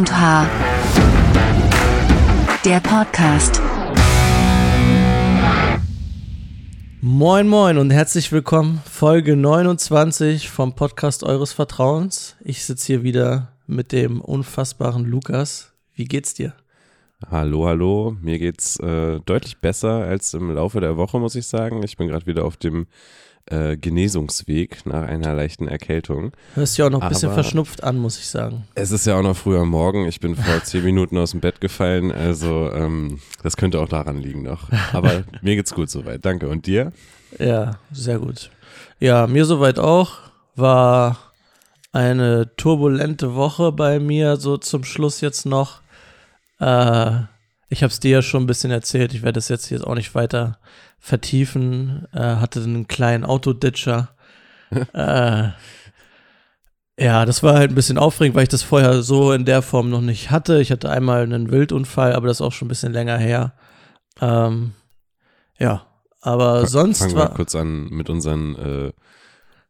und H. Der Podcast. Moin Moin und herzlich willkommen. Folge 29 vom Podcast eures Vertrauens. Ich sitze hier wieder mit dem unfassbaren Lukas. Wie geht's dir? Hallo, hallo. Mir geht's äh, deutlich besser als im Laufe der Woche, muss ich sagen. Ich bin gerade wieder auf dem äh, Genesungsweg nach einer leichten Erkältung. Hörst dich auch noch ein bisschen verschnupft an, muss ich sagen. Es ist ja auch noch früh am Morgen. Ich bin vor zehn Minuten aus dem Bett gefallen. Also ähm, das könnte auch daran liegen noch. Aber mir geht's gut soweit. Danke. Und dir? Ja, sehr gut. Ja, mir soweit auch. War eine turbulente Woche bei mir, so zum Schluss jetzt noch. Äh, ich habe es dir ja schon ein bisschen erzählt. Ich werde das jetzt hier auch nicht weiter vertiefen. Äh, hatte einen kleinen Autoditcher. äh, ja, das war halt ein bisschen aufregend, weil ich das vorher so in der Form noch nicht hatte. Ich hatte einmal einen Wildunfall, aber das ist auch schon ein bisschen länger her. Ähm, ja, aber sonst Fangen war wir kurz an mit unseren äh,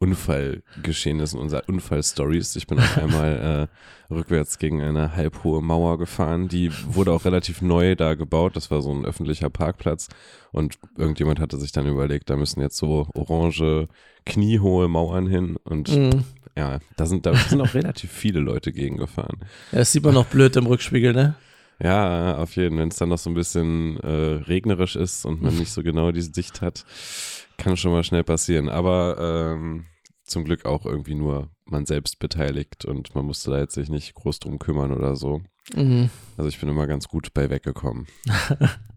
Unfallgeschehnissen, unseren Unfallstories. Ich bin auf einmal äh, rückwärts gegen eine halbhohe Mauer gefahren. Die wurde auch relativ neu da gebaut. Das war so ein öffentlicher Parkplatz. Und irgendjemand hatte sich dann überlegt, da müssen jetzt so orange, kniehohe Mauern hin. Und Mhm. ja, da sind, da sind auch relativ viele Leute gegen gefahren. Ja, das sieht man noch blöd im Rückspiegel, ne? Ja, auf jeden Fall. Wenn es dann noch so ein bisschen äh, regnerisch ist und man nicht so genau die Sicht hat, kann schon mal schnell passieren. Aber ähm, zum Glück auch irgendwie nur man selbst beteiligt und man musste da jetzt sich nicht groß drum kümmern oder so. Mhm. Also ich bin immer ganz gut bei weggekommen.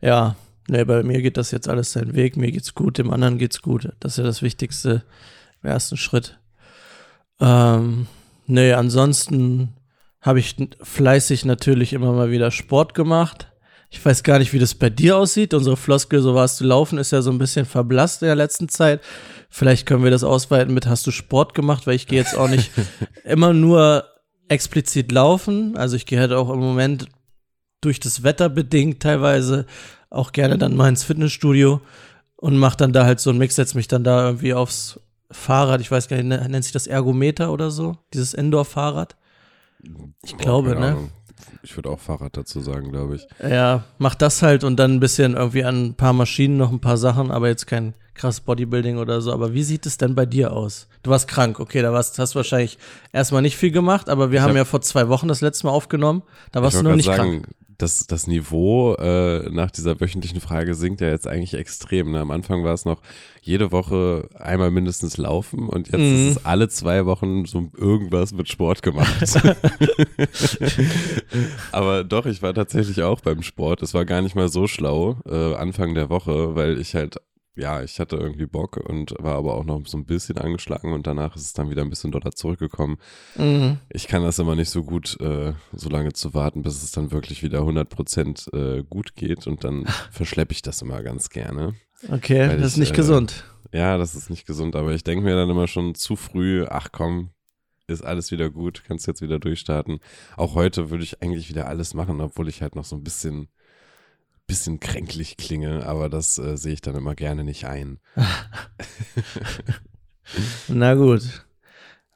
Ja, ne, bei mir geht das jetzt alles seinen Weg. Mir geht's gut, dem anderen geht's gut. Das ist ja das Wichtigste im ersten Schritt. Ähm, nee, ansonsten habe ich fleißig natürlich immer mal wieder Sport gemacht. Ich weiß gar nicht, wie das bei dir aussieht. Unsere Floskel, so warst du laufen, ist ja so ein bisschen verblasst in der letzten Zeit. Vielleicht können wir das ausweiten mit, hast du Sport gemacht? Weil ich gehe jetzt auch nicht immer nur explizit laufen. Also ich gehe halt auch im Moment durch das Wetter bedingt teilweise auch gerne dann mal ins Fitnessstudio und mache dann da halt so einen Mix, setze mich dann da irgendwie aufs Fahrrad, ich weiß gar nicht, ne- nennt sich das Ergometer oder so, dieses Indoor-Fahrrad. Ich glaube, ne? Ahnung. Ich würde auch Fahrrad dazu sagen, glaube ich. Ja, mach das halt und dann ein bisschen irgendwie an ein paar Maschinen noch ein paar Sachen, aber jetzt kein krass Bodybuilding oder so. Aber wie sieht es denn bei dir aus? Du warst krank, okay, da warst, hast du wahrscheinlich erstmal nicht viel gemacht, aber wir haben hab- ja vor zwei Wochen das letzte Mal aufgenommen. Da warst ich du noch nicht grad krank. sagen, das, das Niveau äh, nach dieser wöchentlichen Frage sinkt ja jetzt eigentlich extrem. Ne? Am Anfang war es noch jede Woche einmal mindestens laufen und jetzt Mhm. ist es alle zwei Wochen so irgendwas mit Sport gemacht. Aber doch, ich war tatsächlich auch beim Sport. Es war gar nicht mal so schlau äh, Anfang der Woche, weil ich halt ja, ich hatte irgendwie Bock und war aber auch noch so ein bisschen angeschlagen und danach ist es dann wieder ein bisschen doller zurückgekommen. Mhm. Ich kann das immer nicht so gut, äh, so lange zu warten, bis es dann wirklich wieder 100% äh, gut geht und dann verschleppe ich das immer ganz gerne. Okay, das ist ich, nicht äh, gesund. Ja, das ist nicht gesund, aber ich denke mir dann immer schon zu früh, ach komm, ist alles wieder gut, kannst jetzt wieder durchstarten. Auch heute würde ich eigentlich wieder alles machen, obwohl ich halt noch so ein bisschen, bisschen kränklich klinge, aber das äh, sehe ich dann immer gerne nicht ein. Na gut.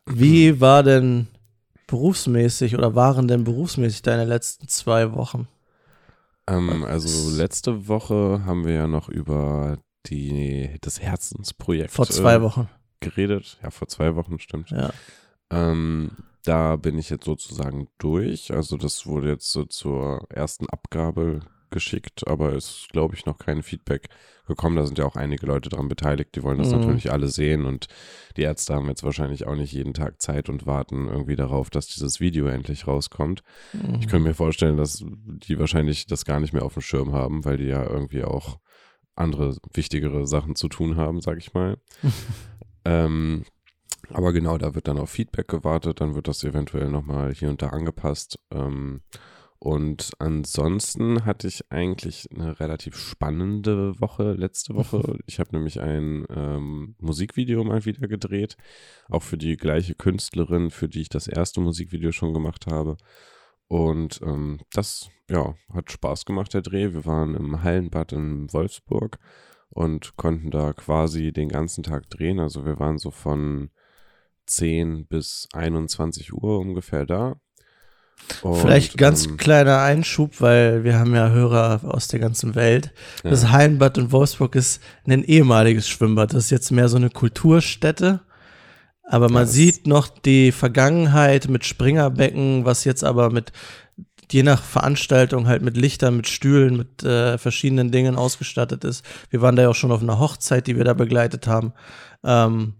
Wie war denn berufsmäßig oder waren denn berufsmäßig deine letzten zwei Wochen? Ähm, also letzte Woche haben wir ja noch über die, das Herzensprojekt Vor zwei äh, Wochen. geredet. Ja, vor zwei Wochen, stimmt. Ja. Ähm, da bin ich jetzt sozusagen durch. Also das wurde jetzt so zur ersten Abgabe geschickt, aber ist, glaube ich, noch kein Feedback gekommen. Da sind ja auch einige Leute dran beteiligt, die wollen das Mhm. natürlich alle sehen und die Ärzte haben jetzt wahrscheinlich auch nicht jeden Tag Zeit und warten irgendwie darauf, dass dieses Video endlich rauskommt. Ich könnte mir vorstellen, dass die wahrscheinlich das gar nicht mehr auf dem Schirm haben, weil die ja irgendwie auch andere wichtigere Sachen zu tun haben, sag ich mal. ähm, aber genau, da wird dann auf Feedback gewartet, dann wird das eventuell nochmal hier und da angepasst. Ähm, und ansonsten hatte ich eigentlich eine relativ spannende Woche letzte Woche. Ich habe nämlich ein ähm, Musikvideo mal wieder gedreht, auch für die gleiche Künstlerin, für die ich das erste Musikvideo schon gemacht habe. Und ähm, das, ja, hat Spaß gemacht, der Dreh. Wir waren im Hallenbad in Wolfsburg und konnten da quasi den ganzen Tag drehen. Also wir waren so von 10 bis 21 Uhr ungefähr da. Und, Vielleicht ganz ähm, kleiner Einschub, weil wir haben ja Hörer aus der ganzen Welt. Das Ja. Hallenbad in Wolfsburg ist ein ehemaliges Schwimmbad. Das ist jetzt mehr so eine Kulturstätte. Aber man das- sieht noch die Vergangenheit mit Springerbecken, was jetzt aber mit je nach Veranstaltung halt mit Lichtern, mit Stühlen, mit äh, verschiedenen Dingen ausgestattet ist. Wir waren da ja auch schon auf einer Hochzeit, die wir da begleitet haben. Ähm,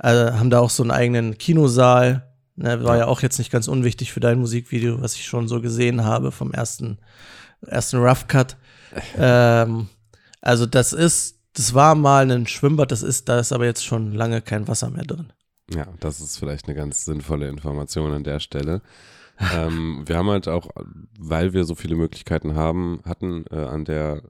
äh, haben da auch so einen eigenen Kinosaal. Ne, war Ja. auch jetzt nicht ganz unwichtig für dein Musikvideo, was ich schon so gesehen habe vom ersten, ersten Rough Cut. ähm, also das ist, das war mal ein Schwimmbad, das ist, da ist aber jetzt schon lange kein Wasser mehr drin. Ja, das ist vielleicht eine ganz sinnvolle Information an der Stelle. ähm, wir haben halt auch, weil wir so viele Möglichkeiten haben, hatten äh, an der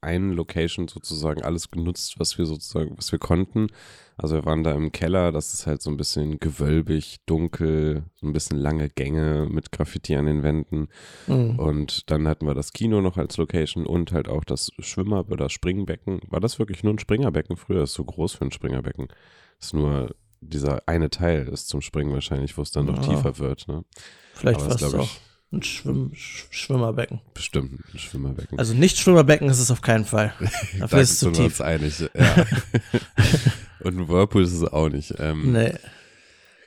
einen Location sozusagen alles genutzt, was wir sozusagen, was wir konnten. Also wir waren da im Keller, das ist halt so ein bisschen gewölbig, dunkel, so ein bisschen lange Gänge mit Graffiti an den Wänden. Mhm. Und dann hatten wir das Kino noch als Location und halt auch das Schwimmer- oder Springbecken. War das wirklich nur ein Springerbecken? Früher ist so groß für ein Springerbecken. ist nur dieser eine Teil ist zum Springen wahrscheinlich, wo es dann noch Ja. tiefer wird. Ne? Vielleicht war es auch ein Schwimm Sch Schwimmerbecken. bestimmt ein Schwimmerbecken. Also nicht Schwimmerbecken ist es auf keinen Fall. da Dafür ist es zu sind wir tief. uns einig. Ja. und ein Whirlpool ist es auch nicht. Ähm, Nee.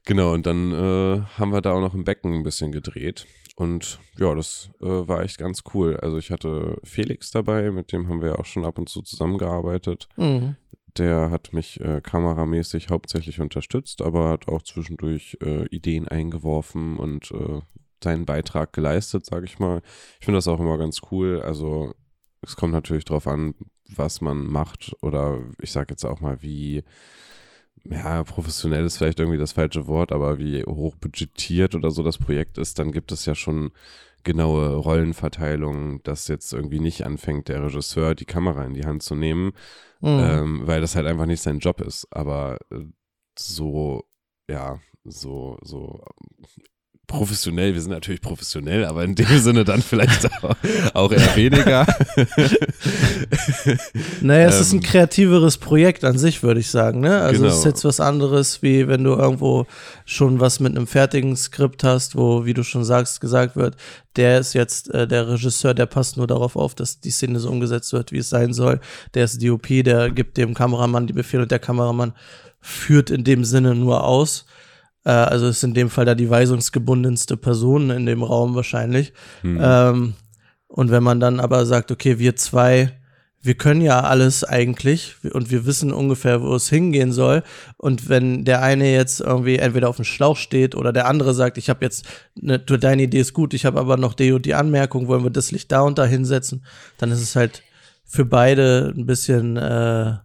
Genau, und dann äh, haben wir da auch noch im Becken ein bisschen gedreht. Und ja, das äh, war echt ganz cool. Also ich hatte Felix dabei, mit dem haben wir auch schon ab und zu zusammengearbeitet. Mhm. Der hat mich äh, kameramäßig hauptsächlich unterstützt, aber hat auch zwischendurch äh, Ideen eingeworfen und äh, seinen Beitrag geleistet, sage ich mal. Ich finde das auch immer ganz cool. Also es kommt natürlich drauf an, was man macht oder ich sage jetzt auch mal, wie ja, professionell ist vielleicht irgendwie das falsche Wort, aber wie hochbudgetiert oder so das Projekt ist, dann gibt es ja schon genaue Rollenverteilungen, dass jetzt irgendwie nicht anfängt, der Regisseur die Kamera in die Hand zu nehmen, Mhm. ähm, weil das halt einfach nicht sein Job ist. Aber äh, so, ja, so, so professionell, wir sind natürlich professionell, aber in dem Sinne dann vielleicht auch, auch eher weniger. Naja, es ist ein Ähm, kreativeres Projekt an sich, würde ich sagen. Ne? Also es ist Genau. jetzt was anderes, wie wenn du irgendwo schon was mit einem fertigen Skript hast, wo, wie du schon sagst, gesagt wird, der ist jetzt äh, der Regisseur, der passt nur darauf auf, dass die Szene so umgesetzt wird, wie es sein soll. Der ist DOP, der gibt dem Kameramann die Befehle und der Kameramann führt in dem Sinne nur aus. Äh, also ist in dem Fall da die weisungsgebundenste Person in dem Raum wahrscheinlich. Hm. Ähm, und wenn man dann aber sagt, okay, wir zwei, wir können ja alles eigentlich und wir wissen ungefähr, wo es hingehen soll. Und wenn der eine jetzt irgendwie entweder auf dem Schlauch steht oder der andere sagt, ich habe jetzt, ne, du, deine Idee ist gut, ich habe aber noch die und die Anmerkung, wollen wir das Licht da und da hinsetzen, dann ist es halt für beide ein bisschen, äh,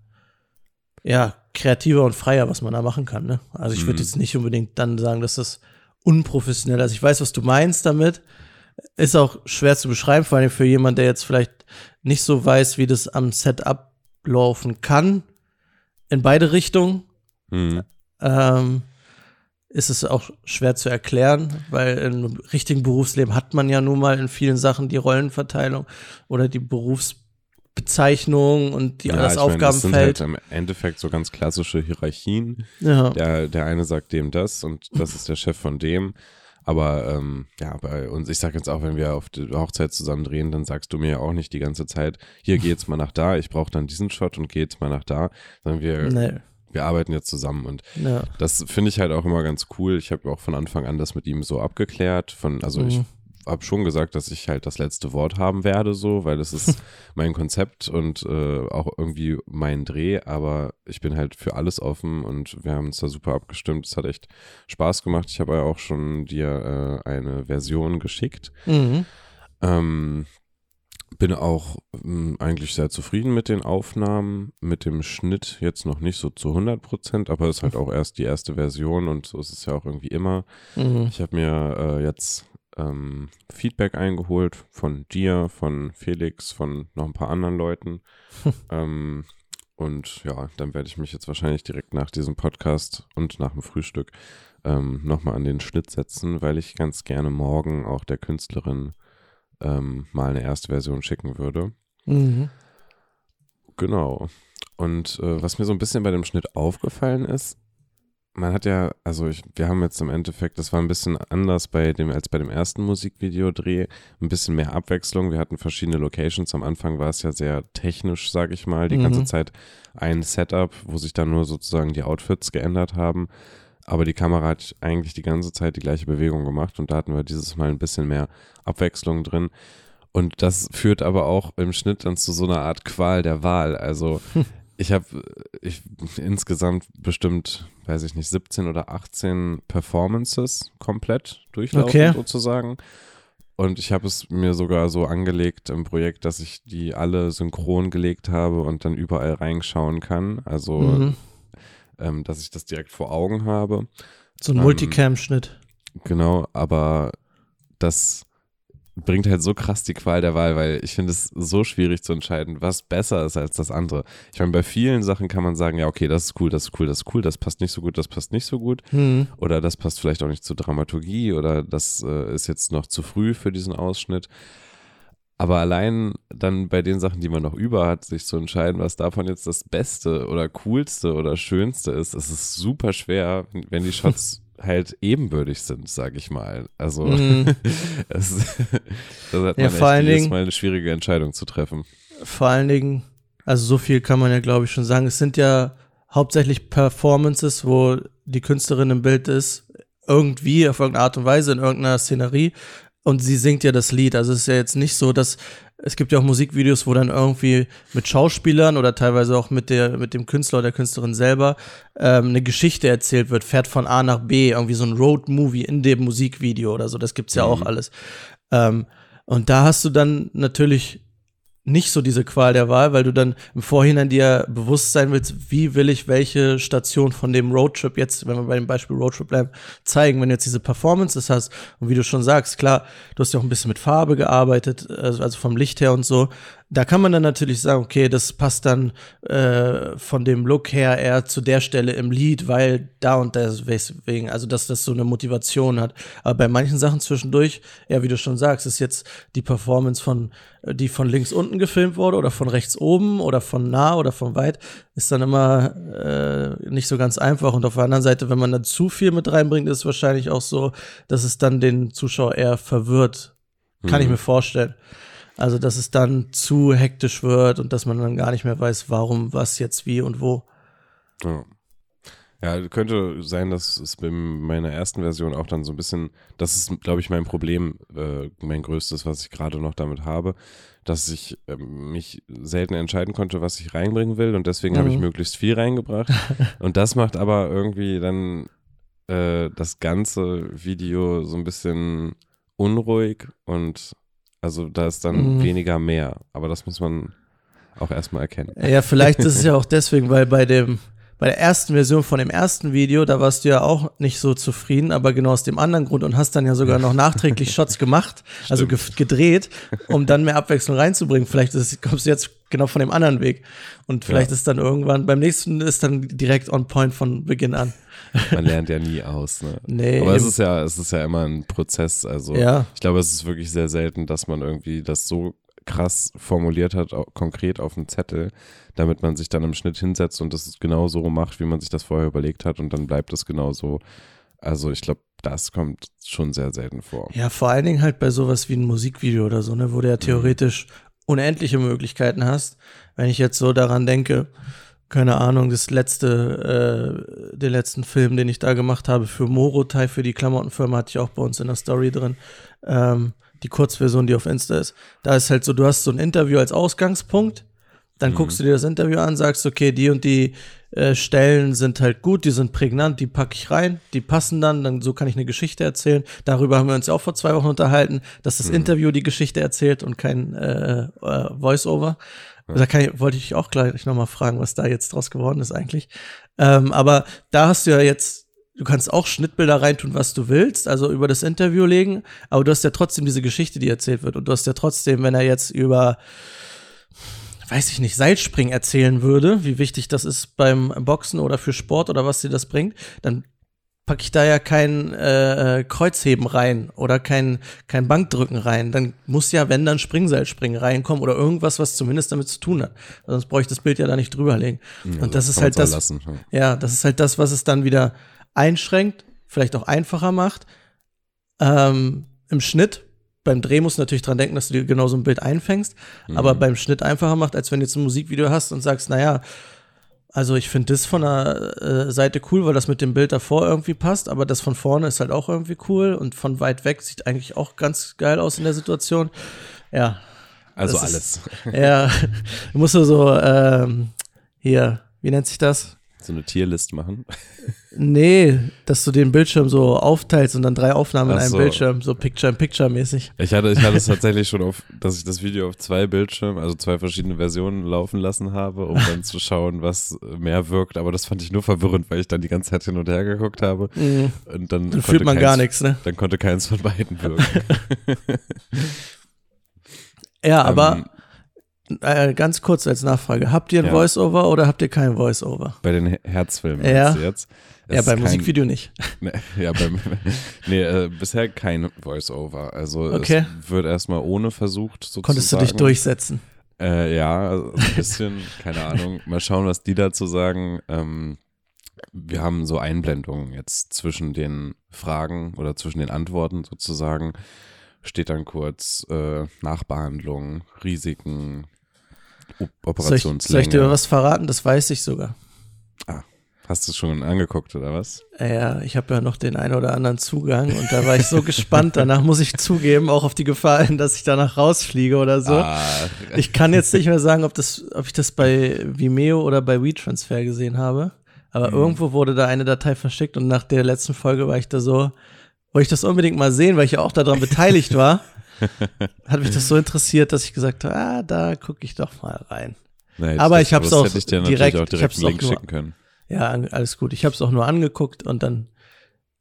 ja, kreativer und freier, was man da machen kann. Ne? Also ich würde Mhm. jetzt nicht unbedingt dann sagen, dass das unprofessionell ist. Ich weiß, was du meinst damit. Ist auch schwer zu beschreiben, vor allem für jemanden, der jetzt vielleicht nicht so weiß, wie das am Set ablaufen kann. In beide Richtungen Hm. ähm, ist es auch schwer zu erklären, weil im richtigen Berufsleben hat man ja nun mal in vielen Sachen die Rollenverteilung oder die Berufsbezeichnung und die, Ja, das ich meine, das sind Aufgabenfeld. halt im Endeffekt so ganz klassische Hierarchien. ja. Der, der eine sagt dem das und das ist der Chef von dem. Aber ähm, ja, bei uns, ich sag jetzt auch, wenn wir auf die Hochzeit zusammen drehen, dann sagst du mir ja auch nicht die ganze Zeit, hier geh jetzt mal nach da, ich brauche dann diesen Shot und geh jetzt mal nach da, sondern wir, Nee, wir arbeiten jetzt zusammen und ja. das finde ich halt auch immer ganz cool. Ich habe auch von Anfang an das mit ihm so abgeklärt. Von, also ich Mhm. Habe schon gesagt, dass ich halt das letzte Wort haben werde, so, weil das ist mein Konzept und äh, auch irgendwie mein Dreh, aber ich bin halt für alles offen und wir haben uns da super abgestimmt. Es hat echt Spaß gemacht. Ich habe ja auch schon dir äh, eine Version geschickt. Mhm. Ähm, bin auch mh, eigentlich sehr zufrieden mit den Aufnahmen, mit dem Schnitt jetzt noch nicht so zu 100 Prozent, aber es ist halt auch erst die erste Version und so ist es ja auch irgendwie immer. Mhm. Ich habe mir äh, jetzt ähm, Feedback eingeholt von dir, von Felix, von noch ein paar anderen Leuten. ähm, und ja, dann werde ich mich jetzt wahrscheinlich direkt nach diesem Podcast und nach dem Frühstück ähm, nochmal an den Schnitt setzen, weil ich ganz gerne morgen auch der Künstlerin ähm, mal eine erste Version schicken würde. Mhm. Genau. Und äh, was mir so ein bisschen bei dem Schnitt aufgefallen ist, man hat ja, also ich, wir haben jetzt im Endeffekt, das war ein bisschen anders bei dem, als bei dem ersten Musikvideodreh, ein bisschen mehr Abwechslung. Wir hatten verschiedene Locations. Am Anfang war es ja sehr technisch, sag ich mal, die Mhm. ganze Zeit ein Setup, wo sich dann nur sozusagen die Outfits geändert haben. Aber die Kamera hat eigentlich die ganze Zeit die gleiche Bewegung gemacht und da hatten wir dieses Mal ein bisschen mehr Abwechslung drin. Und das führt aber auch im Schnitt dann zu so einer Art Qual der Wahl. Also ich habe ich, insgesamt bestimmt, weiß ich nicht, 17 oder 18 Performances komplett durchlaufen Okay. sozusagen. Und ich habe es mir sogar so angelegt im Projekt, dass ich die alle synchron gelegt habe und dann überall reinschauen kann. Also, Mhm. ähm, dass ich das direkt vor Augen habe. So ein Ähm, Multicam-Schnitt. Genau, aber das bringt halt so krass die Qual der Wahl, weil ich finde es so schwierig zu entscheiden, was besser ist als das andere. Ich meine, bei vielen Sachen kann man sagen, ja, okay, das ist cool, das ist cool, das ist cool, das passt nicht so gut, das passt nicht so gut. Mhm. Oder das passt vielleicht auch nicht zur Dramaturgie oder das äh, ist jetzt noch zu früh für diesen Ausschnitt. Aber allein dann bei den Sachen, die man noch über hat, sich zu entscheiden, was davon jetzt das Beste oder coolste oder schönste ist, es ist super schwer, wenn die Shots halt ebenbürtig sind, sag ich mal. Also Mhm. es, das hat Ja, man vor echt allen Dingen- Mal eine schwierige Entscheidung zu treffen. Vor allen Dingen, also so viel kann man ja, glaube ich, schon sagen. Es sind ja hauptsächlich Performances, wo die Künstlerin im Bild ist, irgendwie auf irgendeine Art und Weise in irgendeiner Szenerie und sie singt ja das Lied. Also es ist ja jetzt nicht so, dass es gibt ja auch Musikvideos, wo dann irgendwie mit Schauspielern oder teilweise auch mit der mit dem Künstler oder der Künstlerin selber ähm, eine Geschichte erzählt wird, fährt von A nach B, irgendwie so ein Road-Movie in dem Musikvideo oder so. Das gibt's ja auch Mhm. alles. Ähm, und da hast du dann natürlich nicht so diese Qual der Wahl, weil du dann im Vorhinein dir bewusst sein willst, wie will ich welche Station von dem Roadtrip jetzt, wenn wir bei dem Beispiel Roadtrip bleiben, zeigen, wenn du jetzt diese Performances hast und wie du schon sagst, klar, du hast ja auch ein bisschen mit Farbe gearbeitet, also also vom Licht her und so, da kann man dann natürlich sagen, okay, das passt dann äh, von dem Look her eher zu der Stelle im Lied, weil da und deswegen, also dass das so eine Motivation hat. Aber bei manchen Sachen zwischendurch, ja, wie du schon sagst, ist jetzt die Performance von, äh, die von links unten gefilmt wurde oder von rechts oben oder von nah oder von weit, ist dann immer äh, nicht so ganz einfach. Und auf der anderen Seite, wenn man da zu viel mit reinbringt, ist es wahrscheinlich auch so, dass es dann den Zuschauer eher verwirrt. Kann ich Mhm. mir vorstellen. Also, dass es dann zu hektisch wird und dass man dann gar nicht mehr weiß, warum, was jetzt, wie und wo. Ja. Ja, könnte sein, dass es bei meiner ersten Version auch dann so ein bisschen, das ist, glaube ich, mein Problem, äh, mein größtes, was ich gerade noch damit habe, dass ich ähm, mich selten entscheiden konnte, was ich reinbringen will und deswegen habe ich Mhm. möglichst viel reingebracht. und das macht aber irgendwie dann äh, das ganze Video so ein bisschen unruhig und also da ist dann Mhm. weniger mehr. Aber das muss man auch erstmal erkennen. Ja, vielleicht ist es ja auch deswegen, weil bei dem, bei der ersten Version von dem ersten Video, da warst du ja auch nicht so zufrieden, aber genau aus dem anderen Grund und hast dann ja sogar noch nachträglich Shots gemacht, also ge gedreht, um dann mehr Abwechslung reinzubringen. Vielleicht ist, kommst du jetzt genau von dem anderen Weg. Und vielleicht Ja. ist dann irgendwann, beim nächsten ist dann direkt on point von Beginn an. Man lernt ja nie aus. Ne? Nee, Aber es ist ja, es ist ja immer ein Prozess. Also Ja. ich glaube, es ist wirklich sehr selten, dass man irgendwie das so krass formuliert hat, konkret auf dem Zettel, damit man sich dann im Schnitt hinsetzt und das genau so macht, wie man sich das vorher überlegt hat und dann bleibt es genau so. Also ich glaube, das kommt schon sehr selten vor. Ja, vor allen Dingen halt bei sowas wie ein Musikvideo oder so, ne, wo du ja theoretisch unendliche Möglichkeiten hast. Wenn ich jetzt so daran denke, keine Ahnung, das letzte, äh, den letzten Film, den ich da gemacht habe für Morotai, für die Klamottenfirma, hatte ich auch bei uns in der Story drin. Ähm, die Kurzversion, die auf Insta ist. Da ist halt so, du hast so ein Interview als Ausgangspunkt, dann Mhm. guckst du dir das Interview an, sagst, okay, die und die äh, Stellen sind halt gut, die sind prägnant, die packe ich rein, die passen dann, dann so kann ich eine Geschichte erzählen. Darüber haben wir uns ja auch vor zwei Wochen unterhalten, dass das Interview die Geschichte erzählt und kein äh, äh, Voice-Over. Da ich, wollte ich auch gleich nochmal fragen, was da jetzt draus geworden ist eigentlich. Ähm, aber da hast du ja jetzt, du kannst auch Schnittbilder reintun, was du willst, also über das Interview legen, aber du hast ja trotzdem diese Geschichte, die erzählt wird. Und du hast ja trotzdem, wenn er jetzt über weiß ich nicht, Seilspringen erzählen würde, wie wichtig das ist beim Boxen oder für Sport oder was dir das bringt, dann packe ich da ja kein äh, Kreuzheben rein oder kein, kein Bankdrücken rein. Dann muss ja, wenn dann Springseilspringen reinkommen oder irgendwas, was zumindest damit zu tun hat. Sonst brauche ich das Bild ja da nicht drüberlegen. Ja, Und das so ist halt das, lassen, ja. ja, das ist halt das, was es dann wieder einschränkt, vielleicht auch einfacher macht. Ähm, Im Schnitt, beim Dreh musst du natürlich dran denken, dass du dir genau so ein Bild einfängst, Mhm. aber beim Schnitt einfacher macht, als wenn du jetzt ein Musikvideo hast und sagst, naja, also ich finde das von der äh, Seite cool, weil das mit dem Bild davor irgendwie passt, aber das von vorne ist halt auch irgendwie cool und von weit weg sieht eigentlich auch ganz geil aus in der Situation. Ja, Also alles. ist- ja, musst du so, ähm, hier, wie nennt sich das? So eine Tierlist machen. Nee, dass du den Bildschirm so aufteilst und dann drei Aufnahmen in Ach einem so. Bildschirm, so Picture-in-Picture-mäßig. Ich hatte, ich hatte es tatsächlich schon auf, dass ich das Video auf zwei Bildschirmen, also zwei verschiedene Versionen laufen lassen habe, um dann zu schauen, was mehr wirkt. Aber das fand ich nur verwirrend, weil ich dann die ganze Zeit hin und her geguckt habe. Mhm. Und dann, Dann fühlt man keins- gar nichts, ne? Dann konnte keins von beiden wirken. Ja, aber Ähm, äh, ganz kurz als Nachfrage. Habt ihr ein Ja. Voice-Over oder habt ihr kein Voice-Over? bei den Her- Herzfilmen Ja. jetzt. Es Ja, beim kein- Musikvideo nicht. Ne, ja, beim, nee, äh, bisher kein Voice-Over. Also Okay. es wird erstmal ohne versucht sozusagen. Konntest du dich durchsetzen? Äh, ja, also ein bisschen, keine Ahnung. Mal schauen, was die dazu sagen. Ähm, wir haben so Einblendungen jetzt zwischen den Fragen oder zwischen den Antworten sozusagen. Steht dann kurz äh, Nachbehandlung, Risiken, O- Soll ich, Operationslänge. soll ich dir was verraten? Das weiß ich sogar. Hast du es schon angeguckt oder was? Ja, ich habe ja noch den einen oder anderen Zugang und da war ich so gespannt. Danach muss ich zugeben, auch auf die Gefahr hin, dass ich danach rausfliege oder so. Ah, Ich kann jetzt nicht mehr sagen, ob, das, ob ich das bei Vimeo oder bei WeTransfer gesehen habe. Aber Mhm. irgendwo wurde da eine Datei verschickt und nach der letzten Folge war ich da so, wollte ich das unbedingt mal sehen, weil ich ja auch daran beteiligt war. Hat mich das so interessiert, dass ich gesagt habe, ah, da gucke ich doch mal rein. nee, Aber ich hab's das auch hätte ich dir natürlich direkt- auch ich direkt hab's einen Link nur- schicken können. Ja, alles gut. Ich habe es auch nur angeguckt und dann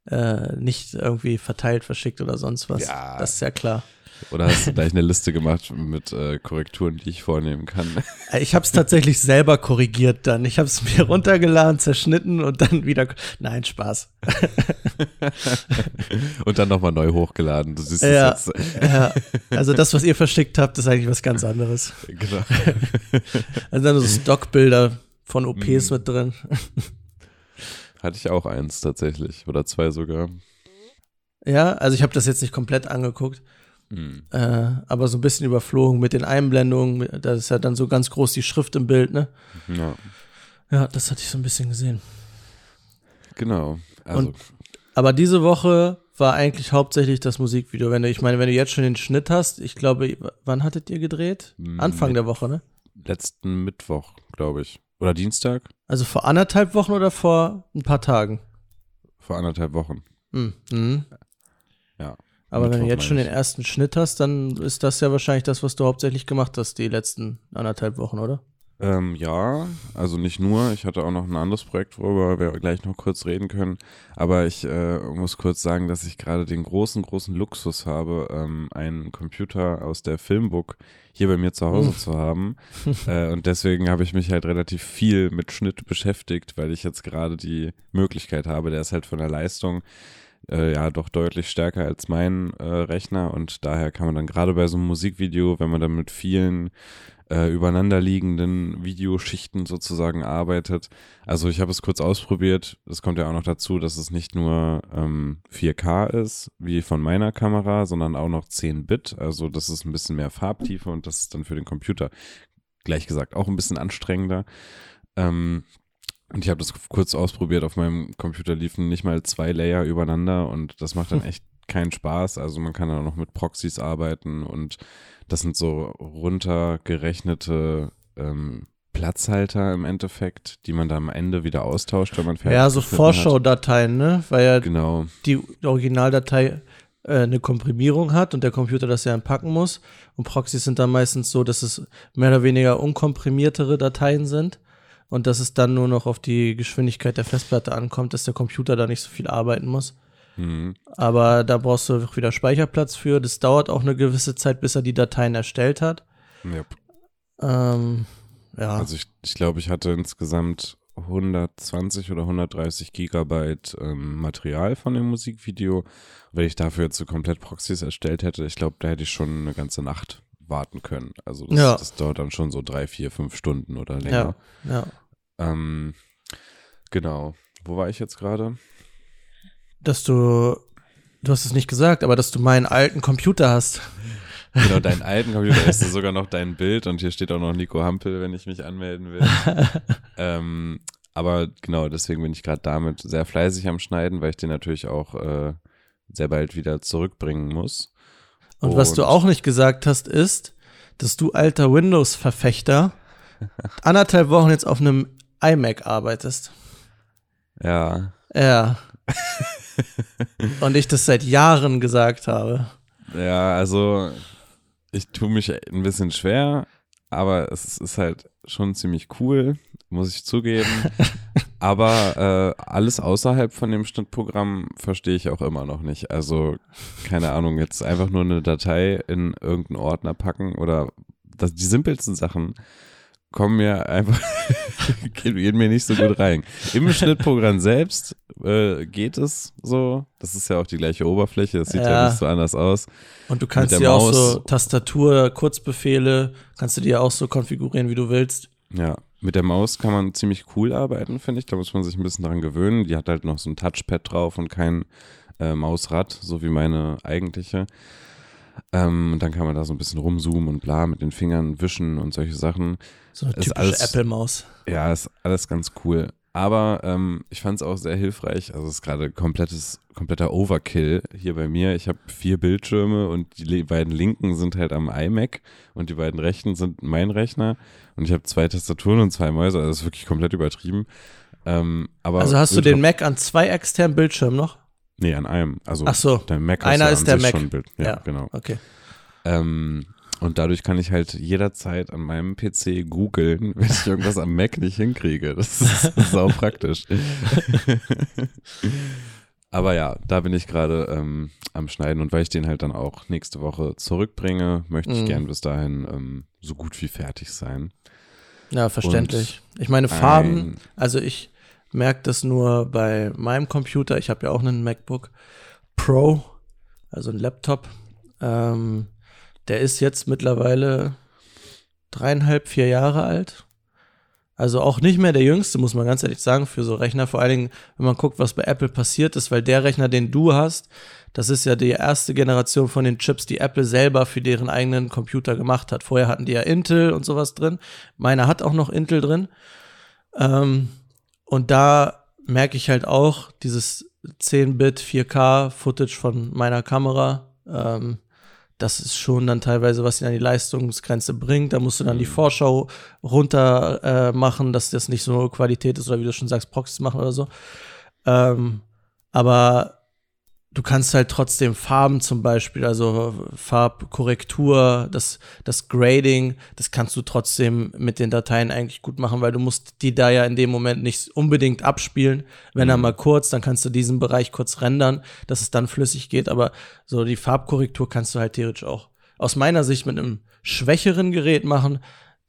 äh, nicht irgendwie verteilt, verschickt oder sonst was. Ja. Das ist ja klar. Oder hast du gleich eine Liste gemacht mit äh, Korrekturen, die ich vornehmen kann? Äh, Ich habe es tatsächlich selber korrigiert dann. Ich habe es mir runtergeladen, zerschnitten und dann wieder. Nein, Spaß. Und dann nochmal neu hochgeladen. Du siehst Ja. jetzt. Ja, also das, was ihr verschickt habt, ist eigentlich was ganz anderes. Genau. Also dann so Stockbilder von OPs Mhm. mit drin. Hatte ich auch eins tatsächlich. Oder zwei sogar. Ja, also ich habe das jetzt nicht komplett angeguckt, Hm. äh, aber so ein bisschen überflogen mit den Einblendungen. Da ist ja dann so ganz groß die Schrift im Bild, ne? Ja, Ja, das hatte ich so ein bisschen gesehen. genau. Also, Und- Aber diese Woche war eigentlich hauptsächlich das Musikvideo. Wenn du, ich meine, wenn du jetzt schon den Schnitt hast, ich glaube, wann hattet ihr gedreht? Mm, Anfang mit- der Woche, ne? letzten Mittwoch, glaube ich. Oder Dienstag? Also vor anderthalb Wochen oder vor ein paar Tagen? Vor anderthalb Wochen. Hm. Mhm. Ja. Aber wenn du jetzt schon den ersten Schnitt hast, dann ist das ja wahrscheinlich das, was du hauptsächlich gemacht hast, die letzten anderthalb Wochen, oder? Ähm, ja, also nicht nur. Ich hatte auch noch ein anderes Projekt, worüber wir gleich noch kurz reden können. Aber ich äh, muss kurz sagen, dass ich gerade den großen, großen Luxus habe, ähm, einen Computer aus der Filmbook hier bei mir zu Hause zu haben. äh, und deswegen habe ich mich halt relativ viel mit Schnitt beschäftigt, weil ich jetzt gerade die Möglichkeit habe. Der ist halt von der Leistung äh, ja doch deutlich stärker als mein äh, Rechner und daher kann man dann gerade bei so einem Musikvideo, wenn man dann mit vielen äh, übereinanderliegenden Videoschichten sozusagen arbeitet. Also ich habe es kurz ausprobiert. Es kommt ja auch noch dazu, dass es nicht nur ähm, 4K ist, wie von meiner Kamera, sondern auch noch 10 Bit. Also das ist ein bisschen mehr Farbtiefe und das ist dann für den Computer, gleich gesagt, auch ein bisschen anstrengender. Ähm, und ich habe das kurz ausprobiert. Auf meinem Computer liefen nicht mal zwei Layer übereinander und das macht dann echt keinen Spaß. Also man kann dann auch noch mit Proxys arbeiten und das sind so runtergerechnete ähm, Platzhalter im Endeffekt, die man dann am Ende wieder austauscht, wenn man fertig Ja, so Vorschaudateien, ne? Weil ja. Genau. die Originaldatei äh, eine Komprimierung hat und der Computer das ja entpacken muss. Und Proxys sind dann meistens so, dass es mehr oder weniger unkomprimiertere Dateien sind und dass es dann nur noch auf die Geschwindigkeit der Festplatte ankommt, dass der Computer da nicht so viel arbeiten muss. Mhm. Aber da brauchst du auch wieder Speicherplatz für. Das dauert auch eine gewisse Zeit, bis er die Dateien erstellt hat. Yep. Ähm, ja. Also ich, ich glaube, ich hatte insgesamt 120 oder 130 Gigabyte ähm, Material von dem Musikvideo. Wenn ich dafür jetzt so komplett Proxys erstellt hätte, ich glaube, da hätte ich schon eine ganze Nacht warten können. Also das, Ja. das dauert dann schon so drei, vier, fünf Stunden oder länger. ja, ja. Ähm, genau. Wo war ich jetzt gerade? dass du, du hast es nicht gesagt, aber dass du meinen alten Computer hast. Genau, deinen alten Computer ist sogar noch dein Bild und hier steht auch noch Nico Hampel, wenn ich mich anmelden will. ähm, aber genau, deswegen bin ich gerade damit sehr fleißig am Schneiden, weil ich den natürlich auch äh, sehr bald wieder zurückbringen muss. Und, und was du auch nicht gesagt hast, ist, dass du alter Windows-Verfechter anderthalb Wochen jetzt auf einem iMac arbeitest. Ja. Ja. und ich das seit Jahren gesagt habe. Ja, also ich tue mich ein bisschen schwer, aber es ist halt schon ziemlich cool, muss ich zugeben. aber äh, alles außerhalb von dem Schnittprogramm verstehe ich auch immer noch nicht. Also, keine Ahnung, jetzt einfach nur eine Datei in irgendeinen Ordner packen oder das, die simpelsten Sachen kommen mir einfach, gehen mir nicht so gut rein. Im Schnittprogramm selbst äh, geht es so. Das ist ja auch die gleiche Oberfläche, das sieht ja, ja nicht so anders aus. Und du kannst ja auch so Tastatur, Kurzbefehle, kannst du dir auch so konfigurieren, wie du willst. Ja, mit der Maus kann man ziemlich cool arbeiten, finde ich. Da muss man sich ein bisschen dran gewöhnen. Die hat halt noch so ein Touchpad drauf und kein äh, Mausrad, so wie meine eigentliche. Ähm, dann kann man da so ein bisschen rumzoomen und bla mit den Fingern wischen und solche Sachen. So eine typische Apple-Maus. Ja, ist alles ganz cool. Aber ähm, ich fand es auch sehr hilfreich. Also es ist gerade komplettes, kompletter Overkill hier bei mir. Ich habe vier Bildschirme und die beiden linken sind halt am iMac und die beiden rechten sind mein Rechner. Und ich habe zwei Tastaturen und zwei Mäuse. Also das ist wirklich komplett übertrieben. Ähm, aber also hast du den Mac an zwei externen Bildschirmen noch? Nee, an einem. Also Ach so. der Mac Einer ist der Mac. Schon Bild. Ja, ja, genau. Okay. Ähm, und dadurch kann ich halt jederzeit an meinem PC googeln, wenn ich irgendwas am Mac nicht hinkriege. Das ist sau praktisch. Aber ja, da bin ich gerade ähm, am Schneiden und weil ich den halt dann auch nächste Woche zurückbringe, möchte ich mm. gern bis dahin ähm, so gut wie fertig sein. Ja, verständlich. Und ich meine, Farben, also ich merke das nur bei meinem Computer. Ich habe ja auch einen MacBook Pro, also einen Laptop. Ähm, der ist jetzt mittlerweile dreieinhalb, vier Jahre alt. Also auch nicht mehr der jüngste, muss man ganz ehrlich sagen, für so Rechner. Vor allen Dingen, wenn man guckt, was bei Apple passiert ist, weil der Rechner, den du hast, das ist ja die erste Generation von den Chips, die Apple selber für deren eigenen Computer gemacht hat. Vorher hatten die ja Intel und sowas drin. Meiner hat auch noch Intel drin. Ähm, und da merke ich halt auch dieses 10-Bit 4K-Footage von meiner Kamera. Ähm, das ist schon dann teilweise, was ihn an die Leistungsgrenze bringt. Da musst du dann die mhm. Vorschau runter äh, machen, dass das nicht so Qualität ist oder wie du schon sagst, Proxys machen oder so. Ähm, aber du kannst halt trotzdem Farben zum Beispiel, also Farbkorrektur, das, das Grading, das kannst du trotzdem mit den Dateien eigentlich gut machen, weil du musst die da ja in dem Moment nicht unbedingt abspielen. Wenn mhm. er mal kurz, dann kannst du diesen Bereich kurz rendern, dass es dann flüssig geht, aber so die Farbkorrektur kannst du halt theoretisch auch aus meiner Sicht mit einem schwächeren Gerät machen.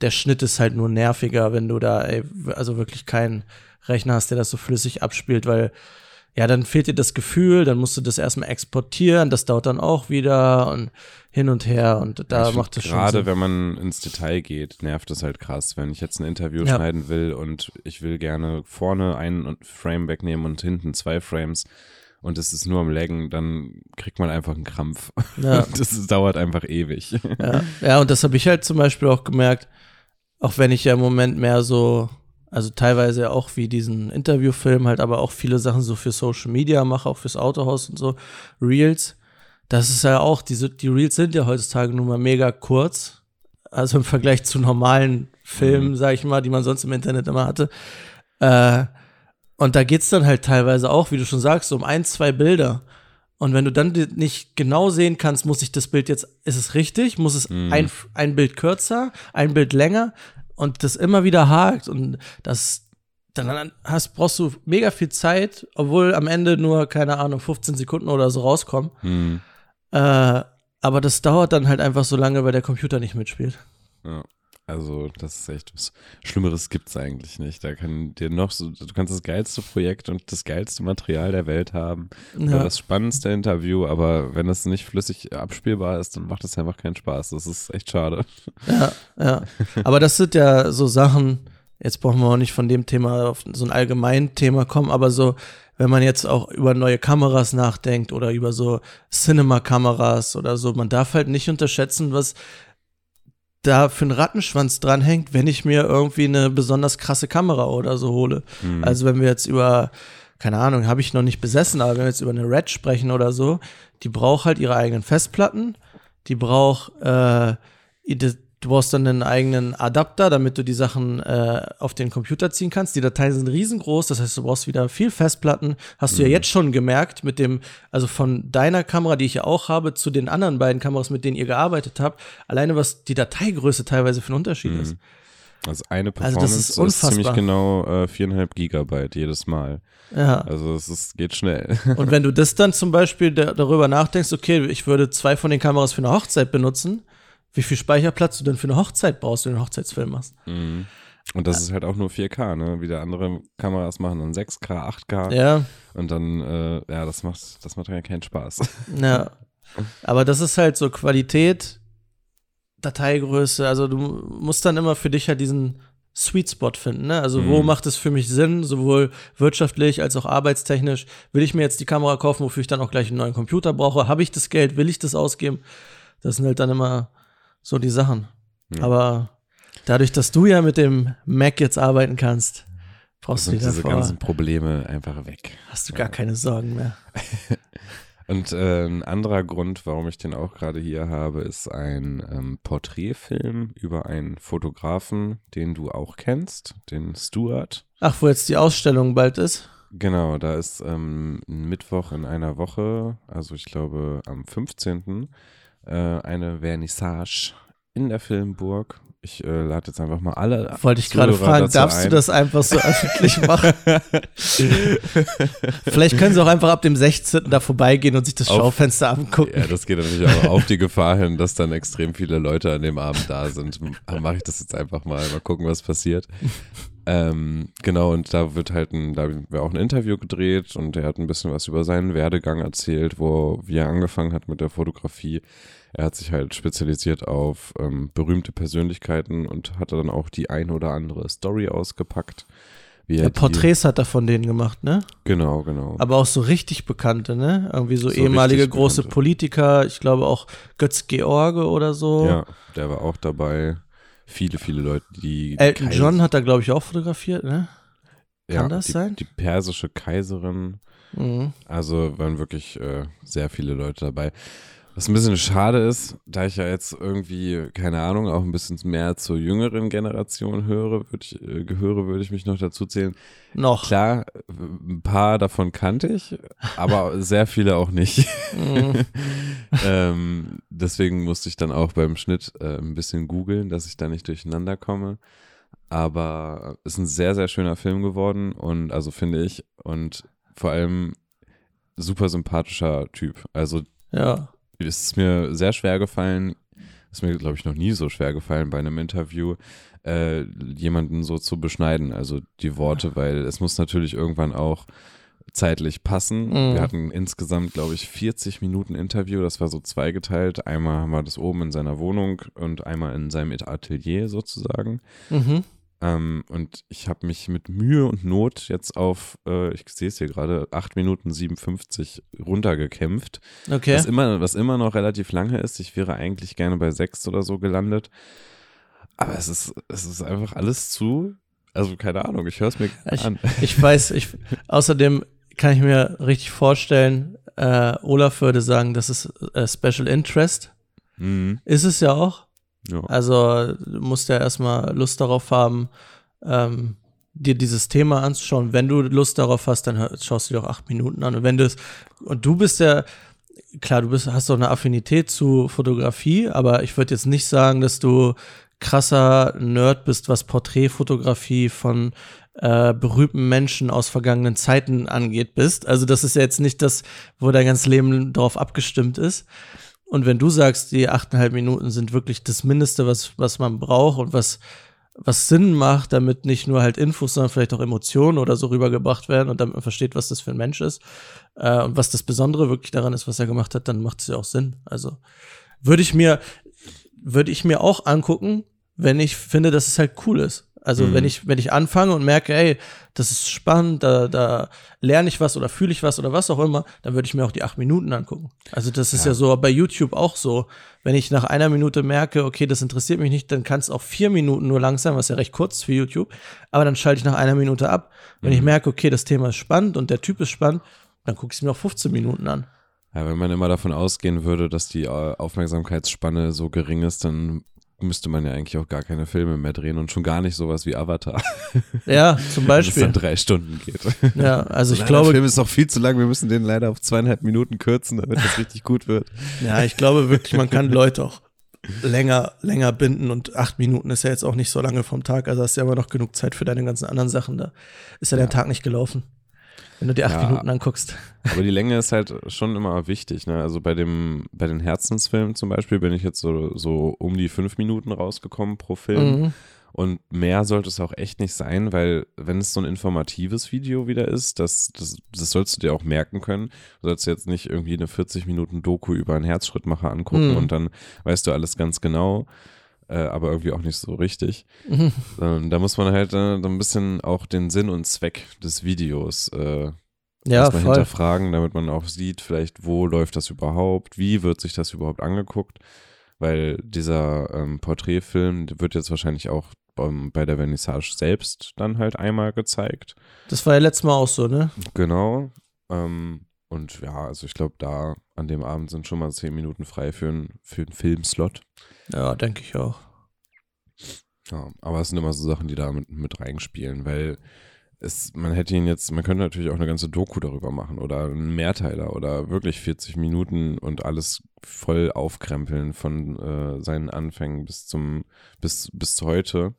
Der Schnitt ist halt nur nerviger, wenn du da ey, also wirklich keinen Rechner hast, der das so flüssig abspielt, weil ja, dann fehlt dir das Gefühl, dann musst du das erstmal exportieren, das dauert dann auch wieder und hin und her und da ich macht es schon Gerade wenn man ins Detail geht, nervt es halt krass, wenn ich jetzt ein Interview ja. schneiden will und ich will gerne vorne einen Frame wegnehmen und hinten zwei Frames und es ist nur am Laggen, dann kriegt man einfach einen Krampf. Ja. das dauert einfach ewig. Ja, ja und das habe ich halt zum Beispiel auch gemerkt, auch wenn ich ja im Moment mehr so also teilweise auch wie diesen Interviewfilm, halt aber auch viele Sachen so für Social Media mache, auch fürs Autohaus und so. Reels. Das ist ja auch, diese, die Reels sind ja heutzutage nun mal mega kurz. Also im Vergleich zu normalen Filmen, mhm. sag ich mal, die man sonst im Internet immer hatte. Äh, und da geht's dann halt teilweise auch, wie du schon sagst, um ein, zwei Bilder. Und wenn du dann nicht genau sehen kannst, muss ich das Bild jetzt, ist es richtig? Muss es mhm. ein, ein Bild kürzer, ein Bild länger? Und das immer wieder hakt und das dann hast, brauchst du mega viel Zeit, obwohl am Ende nur, keine Ahnung, 15 Sekunden oder so rauskommen. Mhm. Äh, aber das dauert dann halt einfach so lange, weil der Computer nicht mitspielt. Ja. Also, das ist echt was Schlimmeres gibt es eigentlich nicht. Da kann dir noch so, du kannst das geilste Projekt und das geilste Material der Welt haben. Ja. Das spannendste Interview, aber wenn es nicht flüssig abspielbar ist, dann macht es einfach keinen Spaß. Das ist echt schade. Ja, ja. Aber das sind ja so Sachen, jetzt brauchen wir auch nicht von dem Thema auf so ein allgemein Thema kommen, aber so, wenn man jetzt auch über neue Kameras nachdenkt oder über so Cinema-Kameras oder so, man darf halt nicht unterschätzen, was da für einen Rattenschwanz dranhängt, wenn ich mir irgendwie eine besonders krasse Kamera oder so hole. Mhm. Also wenn wir jetzt über, keine Ahnung, habe ich noch nicht besessen, aber wenn wir jetzt über eine Red sprechen oder so, die braucht halt ihre eigenen Festplatten, die braucht äh, Du brauchst dann einen eigenen Adapter, damit du die Sachen äh, auf den Computer ziehen kannst. Die Dateien sind riesengroß, das heißt, du brauchst wieder viel Festplatten. Hast mhm. du ja mhm. jetzt schon gemerkt mit dem, also von deiner Kamera, die ich ja auch habe, zu den anderen beiden Kameras, mit denen ihr gearbeitet habt, alleine was die Dateigröße teilweise für ein Unterschied mhm. ist. Also eine Performance also das ist, ist ziemlich genau äh, viereinhalb äh, Gigabyte jedes Mal. Ja. Also es ist, geht schnell. Und wenn du das dann zum Beispiel darüber nachdenkst, okay, ich würde zwei von den Kameras für eine Hochzeit benutzen, wie viel Speicherplatz du denn für eine Hochzeit brauchst, wenn du einen Hochzeitsfilm machst. Mhm. Und das ja. ist halt auch nur 4K, ne? Wieder andere Kameras machen dann 6K, 8K. Ja. Und dann, äh, ja, das macht, das macht ja keinen Spaß. Ja. Aber das ist halt so Qualität, Dateigröße. Also du musst dann immer für dich halt diesen Sweet Spot finden. Ne? Also mhm. wo macht es für mich Sinn, sowohl wirtschaftlich als auch arbeitstechnisch? Will ich mir jetzt die Kamera kaufen, wofür ich dann auch gleich einen neuen Computer brauche? Habe ich das Geld? Will ich das ausgeben? Das sind halt dann immer so die Sachen. Ja. Aber dadurch, dass du ja mit dem Mac jetzt arbeiten kannst, brauchst du diese ganzen Probleme einfach weg. Hast du gar ja. keine Sorgen mehr. Und äh, ein anderer Grund, warum ich den auch gerade hier habe, ist ein ähm, Porträtfilm über einen Fotografen, den du auch kennst, den Stuart. Ach, wo jetzt die Ausstellung bald ist? Genau, da ist ähm, Mittwoch in einer Woche, also ich glaube am 15 äh, eine Vernissage in der Filmburg. Ich äh, lade jetzt einfach mal alle. Wollte ich gerade fragen, darfst ein. du das einfach so öffentlich machen? Vielleicht können sie auch einfach ab dem 16. da vorbeigehen und sich das auf, Schaufenster angucken. Ja, das geht natürlich auch auf die Gefahr hin, dass dann extrem viele Leute an dem Abend da sind. Mache ich das jetzt einfach mal, mal gucken, was passiert. Ähm, genau, und da wird halt ein, da haben wir auch ein Interview gedreht und er hat ein bisschen was über seinen Werdegang erzählt, wo, wie er angefangen hat mit der Fotografie. Er hat sich halt spezialisiert auf ähm, berühmte Persönlichkeiten und hatte dann auch die ein oder andere Story ausgepackt. Ja, Porträts hat er von denen gemacht, ne? Genau, genau. Aber auch so richtig bekannte, ne? Irgendwie so, so ehemalige große Politiker, ich glaube auch Götz George oder so. Ja, der war auch dabei viele, viele Leute, die. Elton Kaiser John hat da, glaube ich, auch fotografiert, ne? Kann ja, das die, sein? Die persische Kaiserin. Mhm. Also waren wirklich äh, sehr viele Leute dabei. Was ein bisschen schade ist, da ich ja jetzt irgendwie, keine Ahnung, auch ein bisschen mehr zur jüngeren Generation höre, würd ich, äh, gehöre, würde ich mich noch dazu zählen. Noch. Klar, ein paar davon kannte ich, aber sehr viele auch nicht. Mhm. ähm, deswegen musste ich dann auch beim Schnitt äh, ein bisschen googeln, dass ich da nicht durcheinander komme. Aber es ist ein sehr, sehr schöner Film geworden und also finde ich und vor allem super sympathischer Typ. Also ja es ist mir sehr schwer gefallen, ist mir, glaube ich, noch nie so schwer gefallen bei einem Interview, äh, jemanden so zu beschneiden, also die Worte, weil es muss natürlich irgendwann auch zeitlich passen. Mhm. Wir hatten insgesamt, glaube ich, 40 Minuten Interview, das war so zweigeteilt. Einmal haben wir das oben in seiner Wohnung und einmal in seinem Atelier sozusagen. Mhm. Ähm, und ich habe mich mit Mühe und Not jetzt auf, äh, ich sehe es hier gerade, 8 Minuten 57 runtergekämpft. Okay. Was immer, was immer noch relativ lange ist. Ich wäre eigentlich gerne bei 6 oder so gelandet. Aber es ist, es ist einfach alles zu. Also keine Ahnung, ich höre es mir ich, an. Ich weiß, ich, außerdem kann ich mir richtig vorstellen, äh, Olaf würde sagen, das ist äh, Special Interest. Mhm. Ist es ja auch. Ja. Also du musst ja erstmal Lust darauf haben, ähm, dir dieses Thema anzuschauen. Wenn du Lust darauf hast, dann schaust du dir auch acht Minuten an. Und wenn du es, und du bist ja, klar, du bist, hast doch eine Affinität zu Fotografie, aber ich würde jetzt nicht sagen, dass du krasser Nerd bist, was Porträtfotografie von äh, berühmten Menschen aus vergangenen Zeiten angeht bist. Also das ist ja jetzt nicht das, wo dein ganzes Leben darauf abgestimmt ist. Und wenn du sagst, die achteinhalb Minuten sind wirklich das Mindeste, was, was man braucht und was, was Sinn macht, damit nicht nur halt Infos, sondern vielleicht auch Emotionen oder so rübergebracht werden und damit man versteht, was das für ein Mensch ist äh, und was das Besondere wirklich daran ist, was er gemacht hat, dann macht es ja auch Sinn. Also würde ich mir, würde ich mir auch angucken, wenn ich finde, dass es halt cool ist. Also Mhm. wenn ich, wenn ich anfange und merke, ey, das ist spannend, da, da lerne ich was oder fühle ich was oder was auch immer, dann würde ich mir auch die acht Minuten angucken. Also das ist ja, Ja. so bei YouTube auch so. Wenn ich nach einer Minute merke, okay, das interessiert mich nicht, dann kann es auch vier Minuten nur lang sein, was ja recht kurz für YouTube. Aber dann schalte ich nach einer Minute ab. Wenn ich Mhm. merke, okay, das Thema ist spannend und der Typ ist spannend, dann gucke ich es mir auch 15 Minuten an. Ja, wenn man immer davon ausgehen würde, dass die äh, Aufmerksamkeitsspanne so gering ist, dann müsste man ja eigentlich auch gar keine Filme mehr drehen und schon gar nicht sowas wie Avatar, Ja, zum wenn es Beispiel. dann drei Stunden geht. Ja, also ich Nein, glaube, der Film ist noch viel zu lang, wir müssen den leider auf zweieinhalb Minuten kürzen, damit das richtig gut wird. Ja, ich glaube wirklich, man kann Leute auch länger, länger binden und acht Minuten ist ja jetzt auch nicht so lange vom Tag. Also hast du ja immer noch genug Zeit für deine ganzen anderen Sachen. Da ist ja, Ja. der Tag nicht gelaufen. Wenn du die acht Ja. Minuten anguckst. Aber die Länge ist halt schon immer wichtig. Ne? Also bei dem, bei den Herzensfilmen zum Beispiel bin ich jetzt so, so um die fünf Minuten rausgekommen pro Film. Mhm. Und mehr sollte es auch echt nicht sein, weil wenn es so ein informatives Video wieder ist, das, das, das sollst du dir auch merken können. Du sollst jetzt nicht irgendwie eine 40 Minuten Doku über einen Herzschrittmacher angucken Mhm. und dann weißt du alles ganz genau, äh, aber irgendwie auch nicht so richtig. Mhm. Ähm, da muss man halt äh, so ein bisschen auch den Sinn und Zweck des Videos äh, Ja, erstmal voll. hinterfragen, damit man auch sieht, vielleicht, wo läuft das überhaupt, wie wird sich das überhaupt angeguckt, weil dieser ähm, Porträtfilm wird jetzt wahrscheinlich auch ähm, bei der Vernissage selbst dann halt einmal gezeigt. Das war ja letztes Mal auch so, ne? Genau. Ähm, und ja, also ich glaube, da an dem Abend sind schon mal zehn Minuten frei für, ein, für einen Filmslot. Ja, denke ich auch. Ja, aber es sind immer so Sachen, die da mit, mit reinspielen, weil es, man hätte ihn jetzt, man könnte natürlich auch eine ganze Doku darüber machen oder einen Mehrteiler oder wirklich 40 Minuten und alles voll aufkrempeln von äh, seinen Anfängen bis zum, bis, bis zu heute.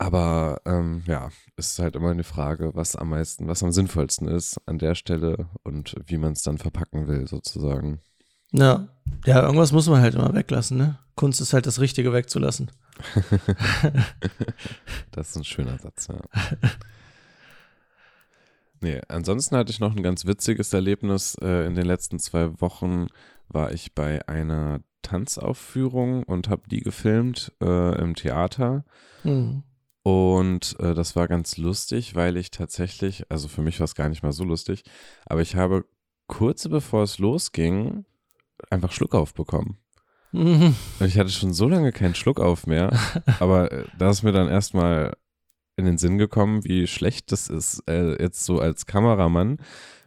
Aber ähm, ja, es ist halt immer eine Frage, was am meisten, was am sinnvollsten ist an der Stelle und wie man es dann verpacken will, sozusagen. Ja. Ja, irgendwas muss man halt immer weglassen, ne? Kunst ist halt das Richtige wegzulassen. Das ist ein schöner Satz, ja. Nee, ansonsten hatte ich noch ein ganz witziges Erlebnis. Äh, in den letzten zwei Wochen war ich bei einer Tanzaufführung und habe die gefilmt äh, im Theater. Mhm. Und äh, das war ganz lustig, weil ich tatsächlich, also für mich war es gar nicht mal so lustig, aber ich habe kurz bevor es losging, einfach Schluck aufbekommen. Und ich hatte schon so lange keinen Schluck auf mehr, aber äh, da ist mir dann erstmal in den Sinn gekommen, wie schlecht das ist, äh, jetzt so als Kameramann,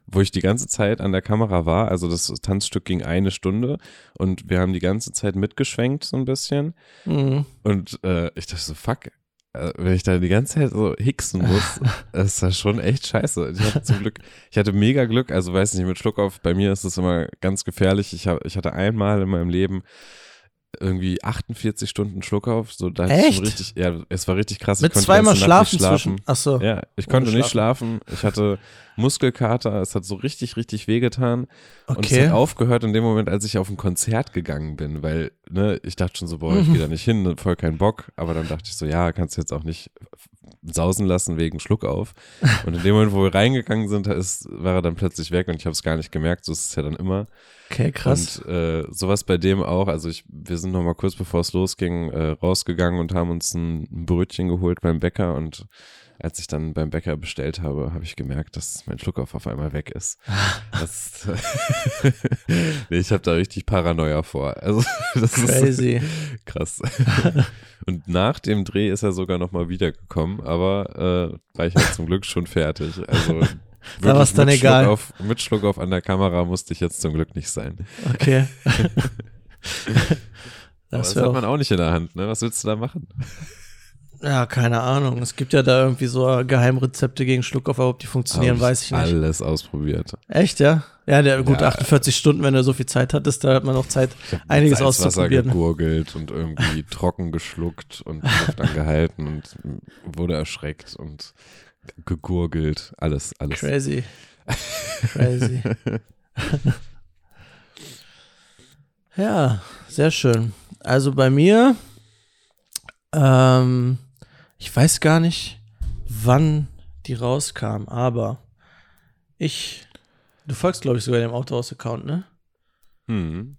wo ich die ganze Zeit an der Kamera war. Also das Tanzstück ging eine Stunde und wir haben die ganze Zeit mitgeschwenkt so ein bisschen. Mhm. Und äh, ich dachte so, fuck, wenn ich da die ganze Zeit so hicksen muss, das ist ja schon echt scheiße. Ich hatte zum Glück, ich hatte mega Glück, also weiß nicht, mit Schluck auf, bei mir ist es immer ganz gefährlich. Ich, hab, ich hatte einmal in meinem Leben irgendwie 48 Stunden Schluck auf, so da Echt? richtig, ja, es war richtig krass. Ich Mit zweimal schlafen, nicht zwischen. Ach so. Ja, ich Ohne konnte nicht schlafen. Ich hatte Muskelkater, es hat so richtig, richtig wehgetan. Und es Okay. hat aufgehört in dem Moment, als ich auf ein Konzert gegangen bin, weil, ne, ich dachte schon so, boah, ich Mhm. gehe da nicht hin, voll keinen Bock. Aber dann dachte ich so, ja, kannst du jetzt auch nicht sausen lassen wegen Schluck auf. Und in dem Moment, wo wir reingegangen sind, ist, war er dann plötzlich weg und ich habe es gar nicht gemerkt. So ist es ja dann immer. Okay, krass. Und äh, sowas bei dem auch. Also ich, wir sind noch mal kurz bevor es losging äh, rausgegangen und haben uns ein, ein Brötchen geholt beim Bäcker und als ich dann beim Bäcker bestellt habe, habe ich gemerkt, dass mein Schluckauf auf einmal weg ist. Das, nee, ich habe da richtig Paranoia vor. Also das Crazy. ist krass. Und nach dem Dreh ist er sogar noch mal wiedergekommen, aber äh, war ich halt zum Glück schon fertig. Also Da war's wirklich dann mit egal. Schluck auf, mit Schluck auf an der Kamera musste ich jetzt zum Glück nicht sein. Okay. Das das hat man auch nicht in der Hand, ne? Was willst du da machen? Ja, keine Ahnung. Es gibt ja da irgendwie so Geheimrezepte gegen Schluckauf, aber ob die funktionieren, weiß ich nicht. Alles ausprobiert. Echt, ja? Ja, der, gut, Ja. 48 Stunden, wenn du so viel Zeit hattest, da hat man noch Zeit, einiges auszuprobieren. gegurgelt und irgendwie trocken geschluckt und Luft angehalten und wurde erschreckt und gegurgelt. Alles, alles. Crazy. Crazy. ja, sehr schön. Also bei mir, ähm, ich weiß gar nicht, wann die rauskam, aber ich, du folgst, glaube ich, sogar dem Autohaus-Account, ne? Hm.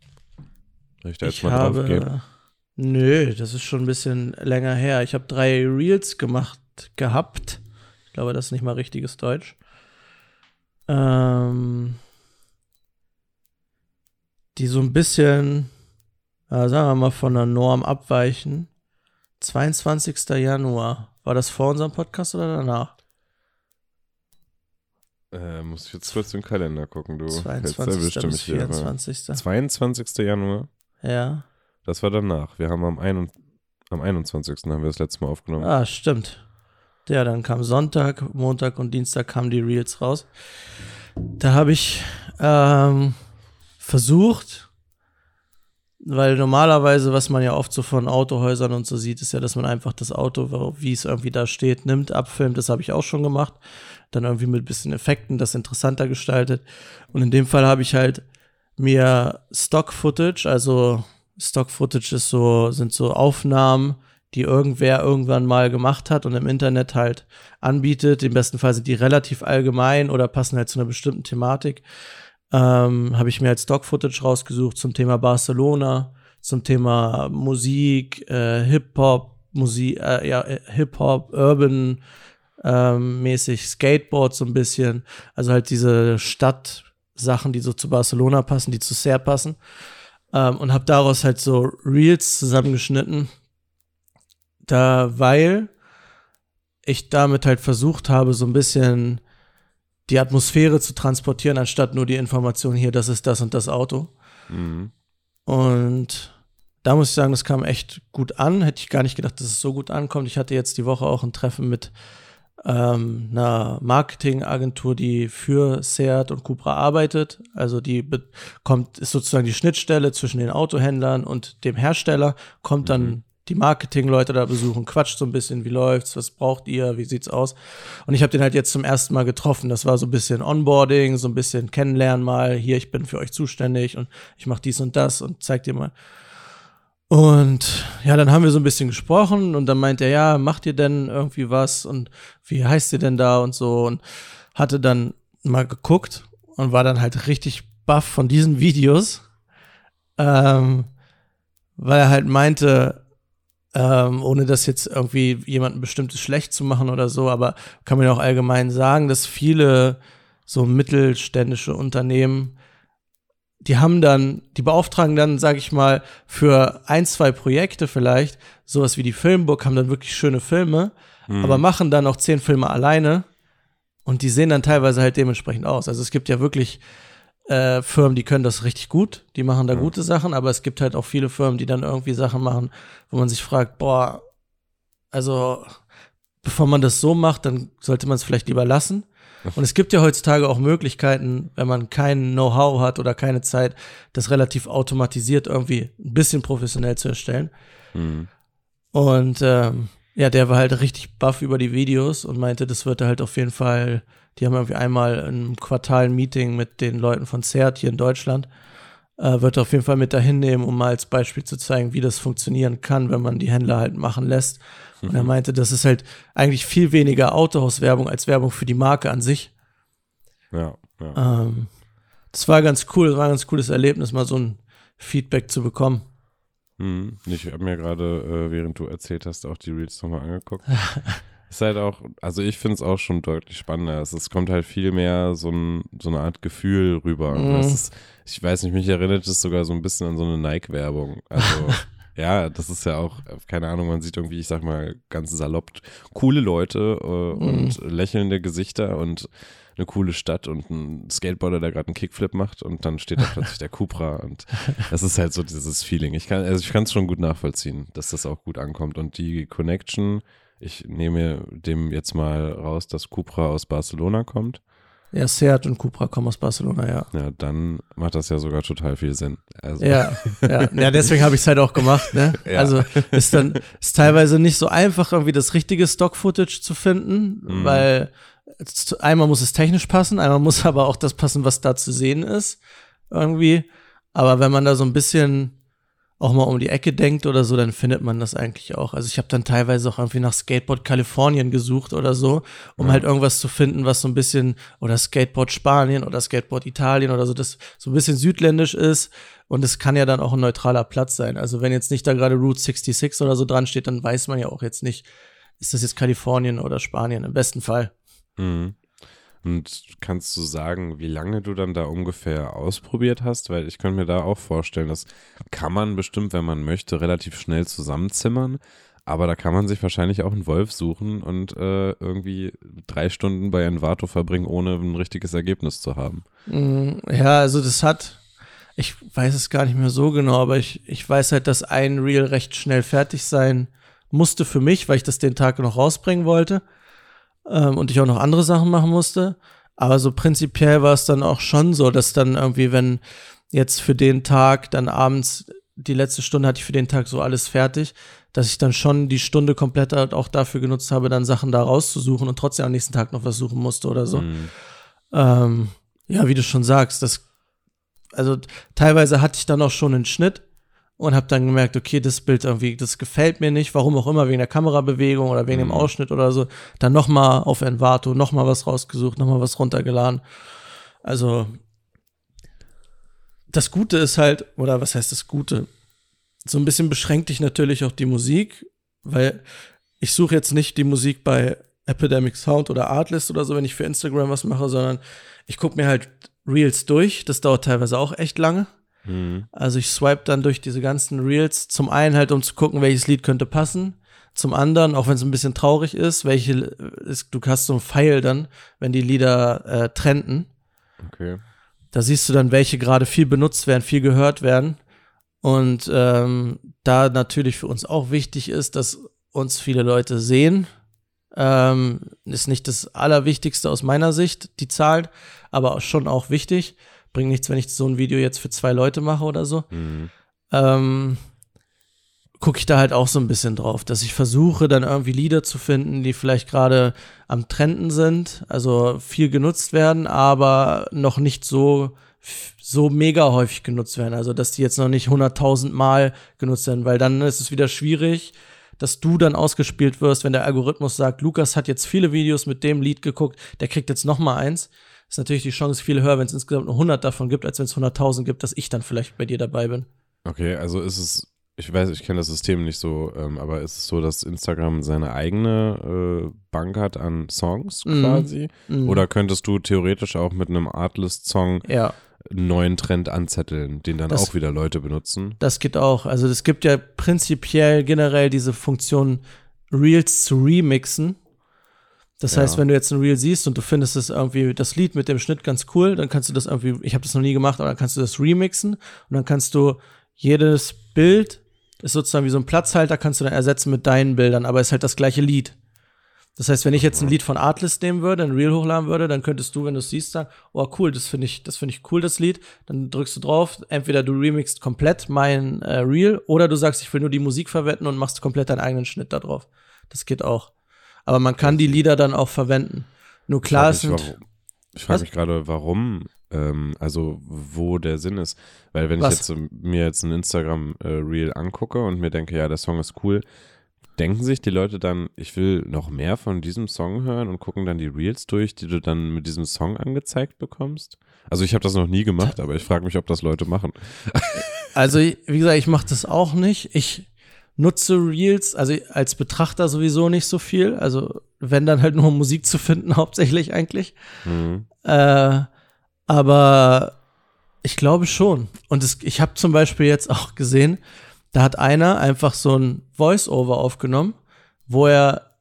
Soll ich da jetzt ich mal drauf habe, Nö, das ist schon ein bisschen länger her. Ich habe drei Reels gemacht gehabt. Ich glaube, das ist nicht mal richtiges Deutsch. Ähm, die so ein bisschen, äh, sagen wir mal, von der Norm abweichen. 22. Januar. War das vor unserem Podcast oder danach? Äh, muss ich jetzt kurz im Kalender gucken, du. 22. bis 24. 22. Januar? Ja. Das war danach. Wir haben am, ein, am 21. haben wir das letzte Mal aufgenommen. Ah, stimmt. Ja, dann kam Sonntag, Montag und Dienstag kamen die Reels raus. Da habe ich ähm, versucht, weil normalerweise, was man ja oft so von Autohäusern und so sieht, ist ja, dass man einfach das Auto, wie es irgendwie da steht, nimmt, abfilmt. Das habe ich auch schon gemacht. Dann irgendwie mit ein bisschen Effekten das interessanter gestaltet. Und in dem Fall habe ich halt mir Stock-Footage, also Stock-Footage so, sind so Aufnahmen, die irgendwer irgendwann mal gemacht hat und im Internet halt anbietet. Im besten Fall sind die relativ allgemein oder passen halt zu einer bestimmten Thematik. Ähm, Habe ich mir als Stock-Footage rausgesucht zum Thema Barcelona, zum Thema Musik, äh, Hip-Hop, Musik, äh, ja, äh, Hip-Hop, Urban ähm, mäßig, Skateboard so ein bisschen. Also halt diese Stadtsachen, die so zu Barcelona passen, die zu Ser passen. Ähm, und habe daraus halt so Reels zusammengeschnitten da, weil ich damit halt versucht habe, so ein bisschen die Atmosphäre zu transportieren, anstatt nur die Information hier, das ist das und das Auto. Mhm. Und da muss ich sagen, das kam echt gut an. Hätte ich gar nicht gedacht, dass es so gut ankommt. Ich hatte jetzt die Woche auch ein Treffen mit ähm, einer Marketingagentur, die für Seat und Cupra arbeitet. Also die bekommt, ist sozusagen die Schnittstelle zwischen den Autohändlern und dem Hersteller, kommt dann mhm die Marketingleute da besuchen, quatscht so ein bisschen, wie läuft's, was braucht ihr, wie sieht's aus? Und ich habe den halt jetzt zum ersten Mal getroffen. Das war so ein bisschen Onboarding, so ein bisschen kennenlernen mal. Hier, ich bin für euch zuständig und ich mache dies und das und zeig dir mal. Und ja, dann haben wir so ein bisschen gesprochen und dann meint er, ja, macht ihr denn irgendwie was und wie heißt ihr denn da und so und hatte dann mal geguckt und war dann halt richtig baff von diesen Videos, ähm, weil er halt meinte, ähm, ohne das jetzt irgendwie jemandem bestimmtes schlecht zu machen oder so, aber kann man ja auch allgemein sagen, dass viele so mittelständische Unternehmen, die haben dann, die beauftragen dann, sag ich mal, für ein, zwei Projekte vielleicht, sowas wie die Filmburg, haben dann wirklich schöne Filme, mhm. aber machen dann auch zehn Filme alleine und die sehen dann teilweise halt dementsprechend aus. Also es gibt ja wirklich äh, Firmen, die können das richtig gut, die machen da ja. gute Sachen, aber es gibt halt auch viele Firmen, die dann irgendwie Sachen machen, wo man sich fragt, boah, also bevor man das so macht, dann sollte man es vielleicht lieber lassen. Und es gibt ja heutzutage auch Möglichkeiten, wenn man kein Know-how hat oder keine Zeit, das relativ automatisiert irgendwie ein bisschen professionell zu erstellen. Mhm. Und ähm, ja, der war halt richtig baff über die Videos und meinte, das wird halt auf jeden Fall die haben irgendwie einmal im Quartal ein Meeting mit den Leuten von CERT hier in Deutschland. Äh, wird auf jeden Fall mit dahin nehmen, um mal als Beispiel zu zeigen, wie das funktionieren kann, wenn man die Händler halt machen lässt. Mhm. Und er mhm. meinte, das ist halt eigentlich viel weniger Autohauswerbung als Werbung für die Marke an sich. Ja, ja. Ähm, das war ganz cool, das war ein ganz cooles Erlebnis, mal so ein Feedback zu bekommen. Mhm. Ich habe mir gerade, äh, während du erzählt hast, auch die Reels nochmal angeguckt. Ist halt auch, also ich finde es auch schon deutlich spannender. Es, es, kommt halt viel mehr so, ein, so eine Art Gefühl rüber. Mhm. Ist, ich weiß nicht, mich erinnert es sogar so ein bisschen an so eine Nike-Werbung. Also, ja, das ist ja auch, keine Ahnung, man sieht irgendwie, ich sag mal, ganz salopp, coole Leute äh, mhm. und lächelnde Gesichter und eine coole Stadt und ein Skateboarder, der gerade einen Kickflip macht und dann steht da plötzlich der Cupra und das ist halt so dieses Feeling. Ich kann, also ich kann es schon gut nachvollziehen, dass das auch gut ankommt und die Connection ich nehme dem jetzt mal raus, dass Cupra aus Barcelona kommt. Ja, Seat und Cupra kommen aus Barcelona, ja. Ja, dann macht das ja sogar total viel Sinn. Also. Ja, ja, ja, deswegen habe ich es halt auch gemacht. Ne? Ja. Also ist dann ist teilweise nicht so einfach, irgendwie das richtige Stock-Footage zu finden, mhm. weil einmal muss es technisch passen, einmal muss aber auch das passen, was da zu sehen ist, irgendwie. Aber wenn man da so ein bisschen auch mal um die Ecke denkt oder so, dann findet man das eigentlich auch. Also ich habe dann teilweise auch irgendwie nach Skateboard Kalifornien gesucht oder so, um ja. halt irgendwas zu finden, was so ein bisschen, oder Skateboard Spanien oder Skateboard Italien oder so, das so ein bisschen südländisch ist. Und es kann ja dann auch ein neutraler Platz sein. Also wenn jetzt nicht da gerade Route 66 oder so dran steht, dann weiß man ja auch jetzt nicht, ist das jetzt Kalifornien oder Spanien im besten Fall. Mhm. Und kannst du sagen, wie lange du dann da ungefähr ausprobiert hast? Weil ich könnte mir da auch vorstellen, das kann man bestimmt, wenn man möchte, relativ schnell zusammenzimmern. Aber da kann man sich wahrscheinlich auch einen Wolf suchen und äh, irgendwie drei Stunden bei Envato verbringen, ohne ein richtiges Ergebnis zu haben. Mm, ja, also das hat, ich weiß es gar nicht mehr so genau, aber ich, ich weiß halt, dass ein Reel recht schnell fertig sein musste für mich, weil ich das den Tag noch rausbringen wollte ähm, und ich auch noch andere Sachen machen musste. Aber so prinzipiell war es dann auch schon so, dass dann irgendwie, wenn jetzt für den Tag dann abends die letzte Stunde hatte ich für den Tag so alles fertig, dass ich dann schon die Stunde komplett halt auch dafür genutzt habe, dann Sachen da rauszusuchen und trotzdem am nächsten Tag noch was suchen musste oder so. Mhm. Ähm, ja, wie du schon sagst, das, also teilweise hatte ich dann auch schon einen Schnitt und habe dann gemerkt, okay, das Bild irgendwie, das gefällt mir nicht, warum auch immer, wegen der Kamerabewegung oder wegen mhm. dem Ausschnitt oder so. Dann nochmal auf Envato, nochmal was rausgesucht, nochmal was runtergeladen. Also, das Gute ist halt, oder was heißt das Gute? So ein bisschen beschränkt dich natürlich auch die Musik, weil ich suche jetzt nicht die Musik bei Epidemic Sound oder Artlist oder so, wenn ich für Instagram was mache, sondern ich gucke mir halt Reels durch. Das dauert teilweise auch echt lange. Mhm. Also ich swipe dann durch diese ganzen Reels, zum einen halt, um zu gucken, welches Lied könnte passen. Zum anderen, auch wenn es ein bisschen traurig ist, welche, ist, du hast so ein Pfeil dann, wenn die Lieder äh, trenden. Okay. Da siehst du dann, welche gerade viel benutzt werden, viel gehört werden. Und ähm, da natürlich für uns auch wichtig ist, dass uns viele Leute sehen. Ähm, ist nicht das Allerwichtigste aus meiner Sicht, die Zahl, aber schon auch wichtig bringt nichts, wenn ich so ein Video jetzt für zwei Leute mache oder so. Mhm. Ähm, gucke ich da halt auch so ein bisschen drauf, dass ich versuche, dann irgendwie Lieder zu finden, die vielleicht gerade am Trenden sind, also viel genutzt werden, aber noch nicht so so mega häufig genutzt werden, also dass die jetzt noch nicht 100.000 Mal genutzt werden, weil dann ist es wieder schwierig, dass du dann ausgespielt wirst, wenn der Algorithmus sagt, Lukas hat jetzt viele Videos mit dem Lied geguckt, der kriegt jetzt noch mal eins ist natürlich die Chance viel höher, wenn es insgesamt nur 100 davon gibt, als wenn es 100.000 gibt, dass ich dann vielleicht bei dir dabei bin. Okay, also ist es, ich weiß, ich kenne das System nicht so, ähm, aber ist es so, dass Instagram seine eigene äh, Bank hat an Songs mhm. quasi? Mm. Oder könntest du theoretisch auch mit einem Artlist-Song ja. Einen neuen Trend anzetteln, den dann das, auch wieder Leute benutzen? Das geht auch. Also es gibt ja prinzipiell generell diese Funktion, Reels zu remixen. Das ja. heißt, wenn du jetzt ein Reel siehst und du findest es irgendwie das Lied mit dem Schnitt ganz cool, dann kannst du das irgendwie, ich habe das noch nie gemacht, aber dann kannst du das remixen und dann kannst du jedes Bild ist sozusagen wie so ein Platzhalter, kannst du dann ersetzen mit deinen Bildern, aber ist halt das gleiche Lied. Das heißt, wenn ich jetzt ein Lied von Artlist nehmen würde, ein Reel hochladen würde, dann könntest du, wenn du es siehst, sagen, oh cool, das finde ich, das finde ich cool, das Lied. Dann drückst du drauf, entweder du remixst komplett mein äh, Reel oder du sagst, ich will nur die Musik verwenden und machst komplett deinen eigenen Schnitt da drauf. Das geht auch. Aber man kann die Lieder dann auch verwenden. Nur klar ich sind. Warum, ich frage mich gerade, warum, ähm, also wo der Sinn ist. Weil wenn Was? ich jetzt mir jetzt ein Instagram-Reel äh, angucke und mir denke, ja, der Song ist cool, denken sich die Leute dann, ich will noch mehr von diesem Song hören und gucken dann die Reels durch, die du dann mit diesem Song angezeigt bekommst? Also ich habe das noch nie gemacht, aber ich frage mich, ob das Leute machen. Also wie gesagt, ich mache das auch nicht. Ich nutze Reels, also als Betrachter sowieso nicht so viel. Also wenn dann halt nur Musik zu finden, hauptsächlich eigentlich. Mhm. Äh, aber ich glaube schon. Und es, ich habe zum Beispiel jetzt auch gesehen, da hat einer einfach so ein Voice-Over aufgenommen, wo er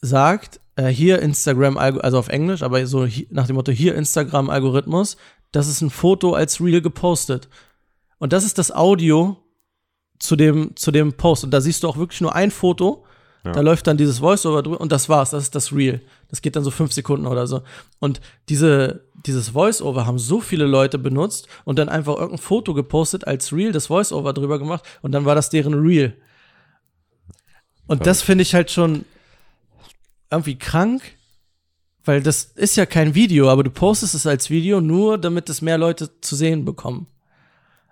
sagt, äh, hier Instagram, also auf Englisch, aber so nach dem Motto, hier Instagram-Algorithmus, das ist ein Foto als Reel gepostet. Und das ist das Audio zu dem, zu dem Post. Und da siehst du auch wirklich nur ein Foto. Ja. Da läuft dann dieses Voice-Over drüber und das war's. Das ist das Real. Das geht dann so fünf Sekunden oder so. Und diese, dieses Voice-Over haben so viele Leute benutzt und dann einfach irgendein Foto gepostet als Real, das Voice-Over drüber gemacht und dann war das deren Real. Und das finde ich halt schon irgendwie krank, weil das ist ja kein Video, aber du postest es als Video nur, damit es mehr Leute zu sehen bekommen.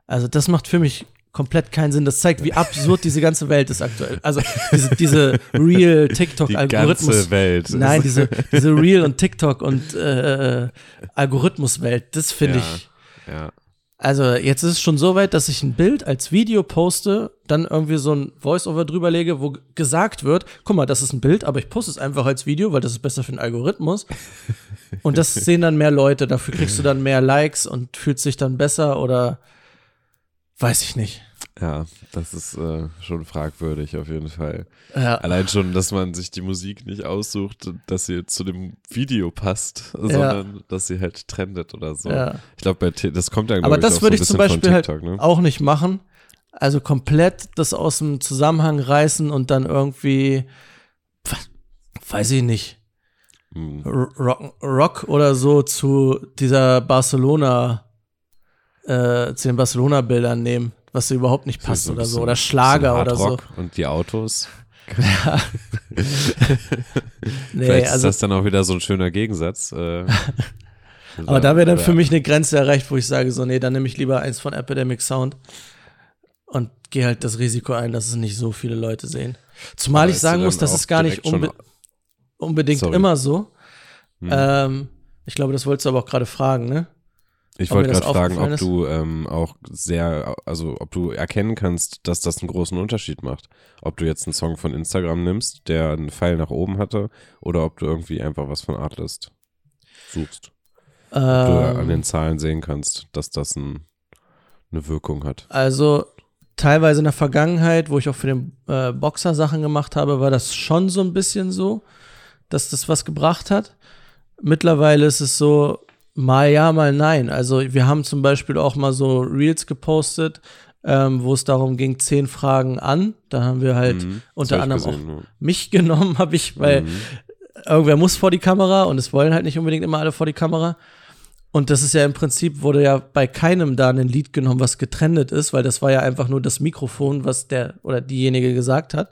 Also das macht für mich komplett keinen Sinn. Das zeigt, wie absurd diese ganze Welt ist aktuell. Also diese, diese Real TikTok-Algorithmus. Die ganze Welt. Nein, diese, diese Real und TikTok und äh, Algorithmuswelt, das finde ja, ich. Ja. Also jetzt ist es schon so weit, dass ich ein Bild als Video poste, dann irgendwie so ein Voice-Over drüber lege, wo gesagt wird, guck mal, das ist ein Bild, aber ich poste es einfach als Video, weil das ist besser für den Algorithmus. Und das sehen dann mehr Leute, dafür kriegst du dann mehr Likes und fühlst dich dann besser oder weiß ich nicht. Ja, das ist äh, schon fragwürdig auf jeden Fall. Ja. Allein schon, dass man sich die Musik nicht aussucht, dass sie zu dem Video passt, sondern dass sie halt trendet oder so. Ja. Ich glaube, das kommt dann Aber das würde so ich zum Beispiel von TikTok, halt ne? auch nicht machen. Also komplett das aus dem Zusammenhang reißen und dann irgendwie, weiß ich nicht, Hm. Rock, Rock oder so zu dieser Barcelona, äh, zu den Barcelona-Bildern nehmen, was so überhaupt nicht passt So oder so. Oder Schlager oder so. Und die Autos. Nee, Vielleicht ist also, das dann auch wieder so ein schöner Gegensatz. Äh, aber da wäre dann für mich eine Grenze erreicht, wo ich sage, so, nee, dann nehme ich lieber eins von Epidemic Sound und gehe halt das Risiko ein, dass es nicht so viele Leute sehen. Zumal Aber ich dir sagen muss, das ist gar nicht unbe unbedingt Sorry. immer so. Hm. Ähm, ich glaube, das wolltest du aber auch gerade fragen, ne? Ich wollte gerade fragen, ob du ähm, auch sehr, also ob du erkennen kannst, dass das einen großen Unterschied macht. Ob du jetzt einen Song von Instagram nimmst, der einen Pfeil nach oben hatte, oder ob du irgendwie einfach was von Artlist suchst. Ob du an den Ähm, Zahlen sehen kannst, dass das ein, eine Wirkung hat. also teilweise in der Vergangenheit, wo ich auch für den äh, Boxer Sachen gemacht habe, war das schon so ein bisschen so, dass das was gebracht hat. Mittlerweile ist es so, mal ja, mal nein. Also wir haben zum Beispiel auch mal so Reels gepostet, ähm, wo es darum ging, zehn Fragen an. Da haben wir halt Mhm, unter anderem gesehen, auch mich genommen, habe ich, ja. weil Mhm. irgendwer muss vor die Kamera und es wollen halt nicht unbedingt immer alle vor die Kamera. Und das ist ja im Prinzip, wurde ja bei keinem da ein Lied genommen, was getrennt ist, weil das war ja einfach nur das Mikrofon, was der oder diejenige gesagt hat.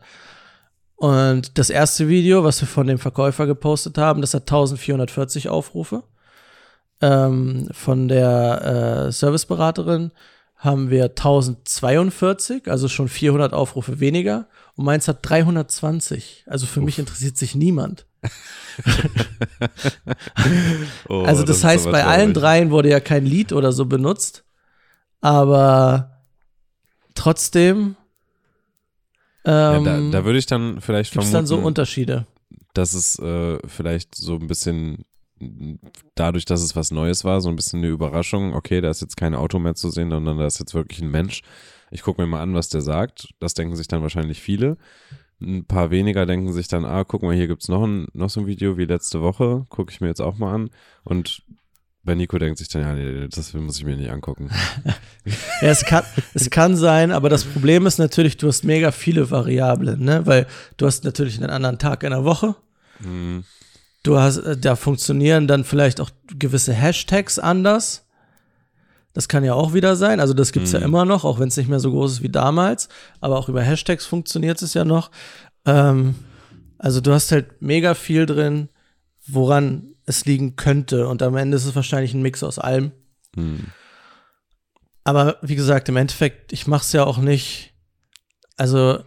Und das erste Video, was wir von dem Verkäufer gepostet haben, das hat 1440 Aufrufe. Ähm, von der äh, Serviceberaterin haben wir 1042, also schon 400 Aufrufe weniger. Und meins hat 320. Also für mich interessiert sich niemand. Oh, Also das, ist heißt, bei allen dreien wurde ja kein Lied oder so benutzt. Aber trotzdem Ja, ähm, da, da würde ich dann vielleicht gibt es vermuten, dann so Unterschiede. dass es äh, vielleicht so ein bisschen dadurch, dass es was Neues war, so ein bisschen eine Überraschung. Okay, da ist jetzt kein Auto mehr zu sehen, sondern da ist jetzt wirklich ein Mensch. Ich gucke mir mal an, was der sagt. Das denken sich dann wahrscheinlich viele. Ein paar weniger denken sich dann, ah, guck mal, hier gibt's noch ein, noch so ein Video wie letzte Woche. Gucke ich mir jetzt auch mal an. Und bei Nico denkt sich dann, ja, nee, das muss ich mir nicht angucken. Ja, es kann, es kann sein, aber das Problem ist natürlich, du hast mega viele Variablen, ne? Weil du hast natürlich einen anderen Tag in der Woche. Hm, Du hast, äh, da funktionieren dann vielleicht auch gewisse Hashtags anders. Das kann ja auch wieder sein. Also das gibt's ja Mhm. immer noch, auch wenn es nicht mehr so groß ist wie damals. Aber auch über Hashtags funktioniert es ja noch. Ähm, also du hast halt mega viel drin, woran es liegen könnte. Und am Ende ist es wahrscheinlich ein Mix aus allem. hm. Aber wie gesagt, im Endeffekt, ich mache es ja auch nicht. Also,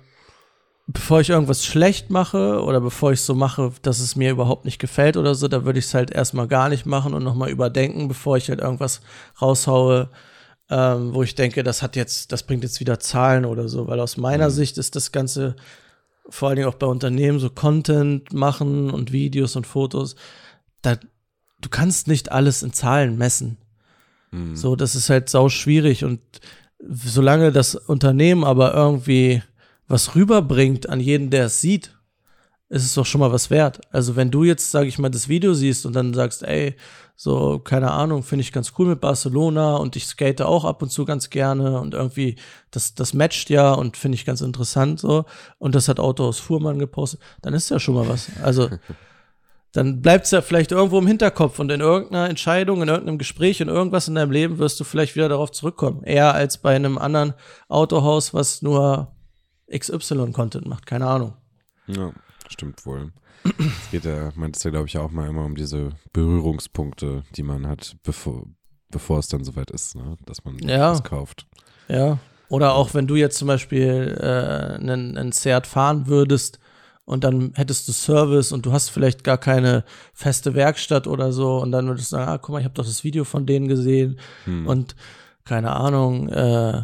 bevor ich irgendwas schlecht mache oder bevor ich so mache, dass es mir überhaupt nicht gefällt oder so, da würde ich es halt erstmal gar nicht machen und nochmal überdenken, bevor ich halt irgendwas raushaue, ähm, wo ich denke, das hat jetzt, das bringt jetzt wieder Zahlen oder so. Weil aus meiner Mhm. Sicht ist das Ganze vor allen Dingen auch bei Unternehmen so Content machen und Videos und Fotos, da, du kannst nicht alles in Zahlen messen. Hm. So, das ist halt sau schwierig und solange das Unternehmen aber irgendwie was rüberbringt an jeden, der es sieht, ist es doch schon mal was wert. Also wenn du jetzt, sag ich mal, das Video siehst und dann sagst, ey, so, keine Ahnung, finde ich ganz cool mit Barcelona und ich skate auch ab und zu ganz gerne und irgendwie, das, das matcht ja und finde ich ganz interessant so und das hat Auto aus Fuhrmann gepostet, dann ist ja schon mal was. Also dann bleibt es ja vielleicht irgendwo im Hinterkopf und in irgendeiner Entscheidung, in irgendeinem Gespräch, in irgendwas in deinem Leben wirst du vielleicht wieder darauf zurückkommen. Eher als bei einem anderen Autohaus, was nur XY-Content macht. Keine Ahnung. Ja, stimmt wohl. Es geht ja, meintest du, glaube ich, auch mal immer um diese Berührungspunkte, die man hat, bevor, bevor es dann soweit ist, ne? dass man Ja. was kauft. Ja. Oder auch wenn du jetzt zum Beispiel äh, einen, einen Seat fahren würdest und dann hättest du Service und du hast vielleicht gar keine feste Werkstatt oder so und dann würdest du sagen, ah, guck mal, ich habe doch das Video von denen gesehen Hm. und keine Ahnung, äh,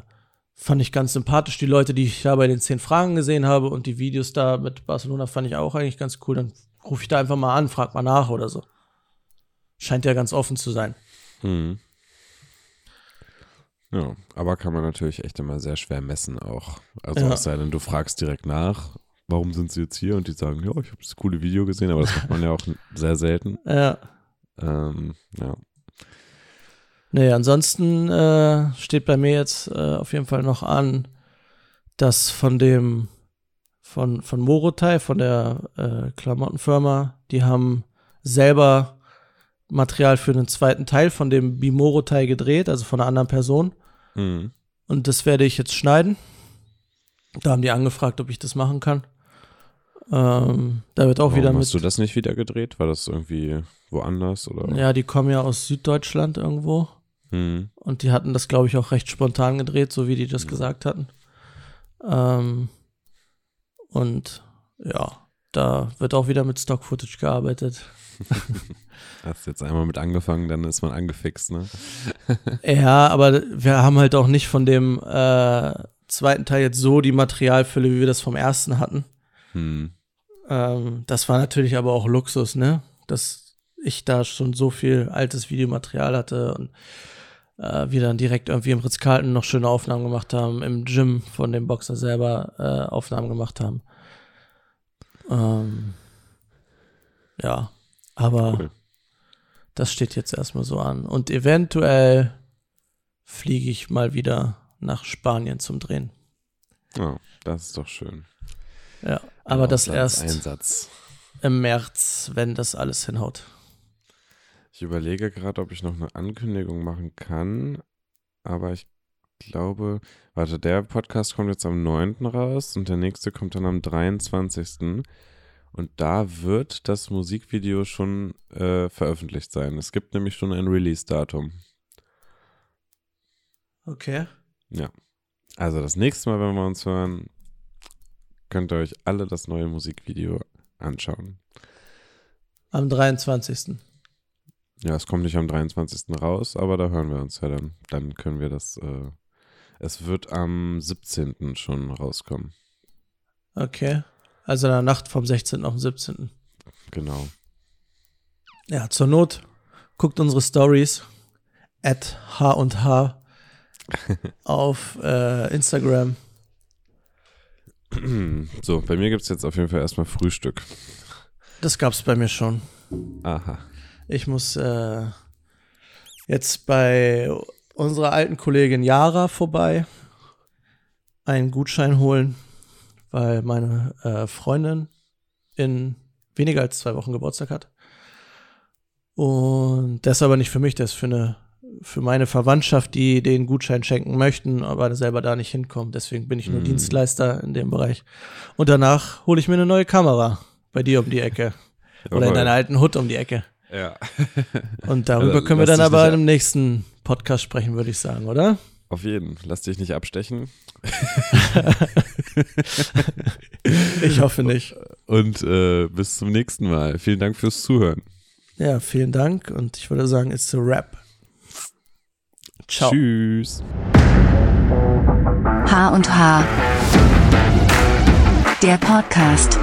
fand ich ganz sympathisch. Die Leute, die ich da bei den zehn Fragen gesehen habe und die Videos da mit Barcelona fand ich auch eigentlich ganz cool. Dann rufe ich da einfach mal an, frag mal nach oder so. Scheint ja ganz offen zu sein. Hm. Ja, aber kann man natürlich echt immer sehr schwer messen auch. Also Ja. es sei denn, du fragst direkt nach, warum sind sie jetzt hier? Und die sagen, ja, ich habe das coole Video gesehen, aber das macht man ja auch sehr selten. Ja. Ähm, ja. Nee, ansonsten äh, steht bei mir jetzt äh, auf jeden Fall noch an, dass von dem, von, von Morotai, von der äh, Klamottenfirma, die haben selber Material für einen zweiten Teil von dem Bimorotai gedreht, also von einer anderen Person. Hm. Und das werde ich jetzt schneiden. Da haben die angefragt, ob ich das machen kann. Ähm, da wird auch Warum wieder hast du mit. das nicht wieder gedreht? War das irgendwie woanders? Oder? Ja, die kommen ja aus Süddeutschland irgendwo. Hm. Und die hatten das, glaube ich, auch recht spontan gedreht, so wie die das gesagt hatten. Ähm, und ja, da wird auch wieder mit Stock-Footage gearbeitet. Hast jetzt einmal mit angefangen, dann ist man angefixt, ne? Ja, aber wir haben halt auch nicht von dem äh, zweiten Teil jetzt so die Materialfülle, wie wir das vom ersten hatten. Hm. Ähm, das war natürlich aber auch Luxus, ne? Dass ich da schon so viel altes Videomaterial hatte und äh, wir dann direkt irgendwie im Ritz-Carlton noch schöne Aufnahmen gemacht haben, im Gym von dem Boxer selber äh, Aufnahmen gemacht haben. Ähm, ja, aber Cool. das steht jetzt erstmal so an. Und eventuell fliege ich mal wieder nach Spanien zum Drehen. Ja, das ist doch schön. Ja, aber Ein das erst Auslandseinsatz. im März, wenn das alles hinhaut. Ich überlege gerade, ob ich noch eine Ankündigung machen kann, aber ich glaube, warte, der Podcast kommt jetzt am 9. raus und der nächste kommt dann am 23. Und da wird das Musikvideo schon äh, veröffentlicht sein. Es gibt nämlich schon ein Release-Datum. Okay. Also das nächste Mal, wenn wir uns hören, könnt ihr euch alle das neue Musikvideo anschauen. Am 23. Ja, es kommt nicht am 23. raus, aber da hören wir uns ja dann. Dann können wir das. Äh, es wird am 17. schon rauskommen. Okay. Also in der Nacht vom 16. auf den 17. Genau. Ja, zur Not guckt unsere Stories at H und H auf äh, Instagram. So, bei mir gibt es jetzt auf jeden Fall erstmal Frühstück. Das gab's bei mir schon. Aha. Ich muss äh, jetzt bei unserer alten Kollegin Yara vorbei einen Gutschein holen, weil meine äh, Freundin in weniger als zwei Wochen Geburtstag hat. Und das ist aber nicht für mich, das ist für eine für meine Verwandtschaft, die den Gutschein schenken möchten, aber selber da nicht hinkommen. Deswegen bin ich nur Mm. Dienstleister in dem Bereich. Und danach hole ich mir eine neue Kamera bei dir um die Ecke. Oder in deiner alten Hut um die Ecke. Ja. Und darüber Ja, können wir dann aber im nächsten Podcast sprechen, würde ich sagen, oder? Auf jeden. Lass dich nicht abstechen. Ich hoffe nicht. Und äh, bis zum nächsten Mal. Vielen Dank fürs Zuhören. Ja, vielen Dank und ich würde sagen, it's a wrap. Ciao. Tschüss. H und H. Der Podcast.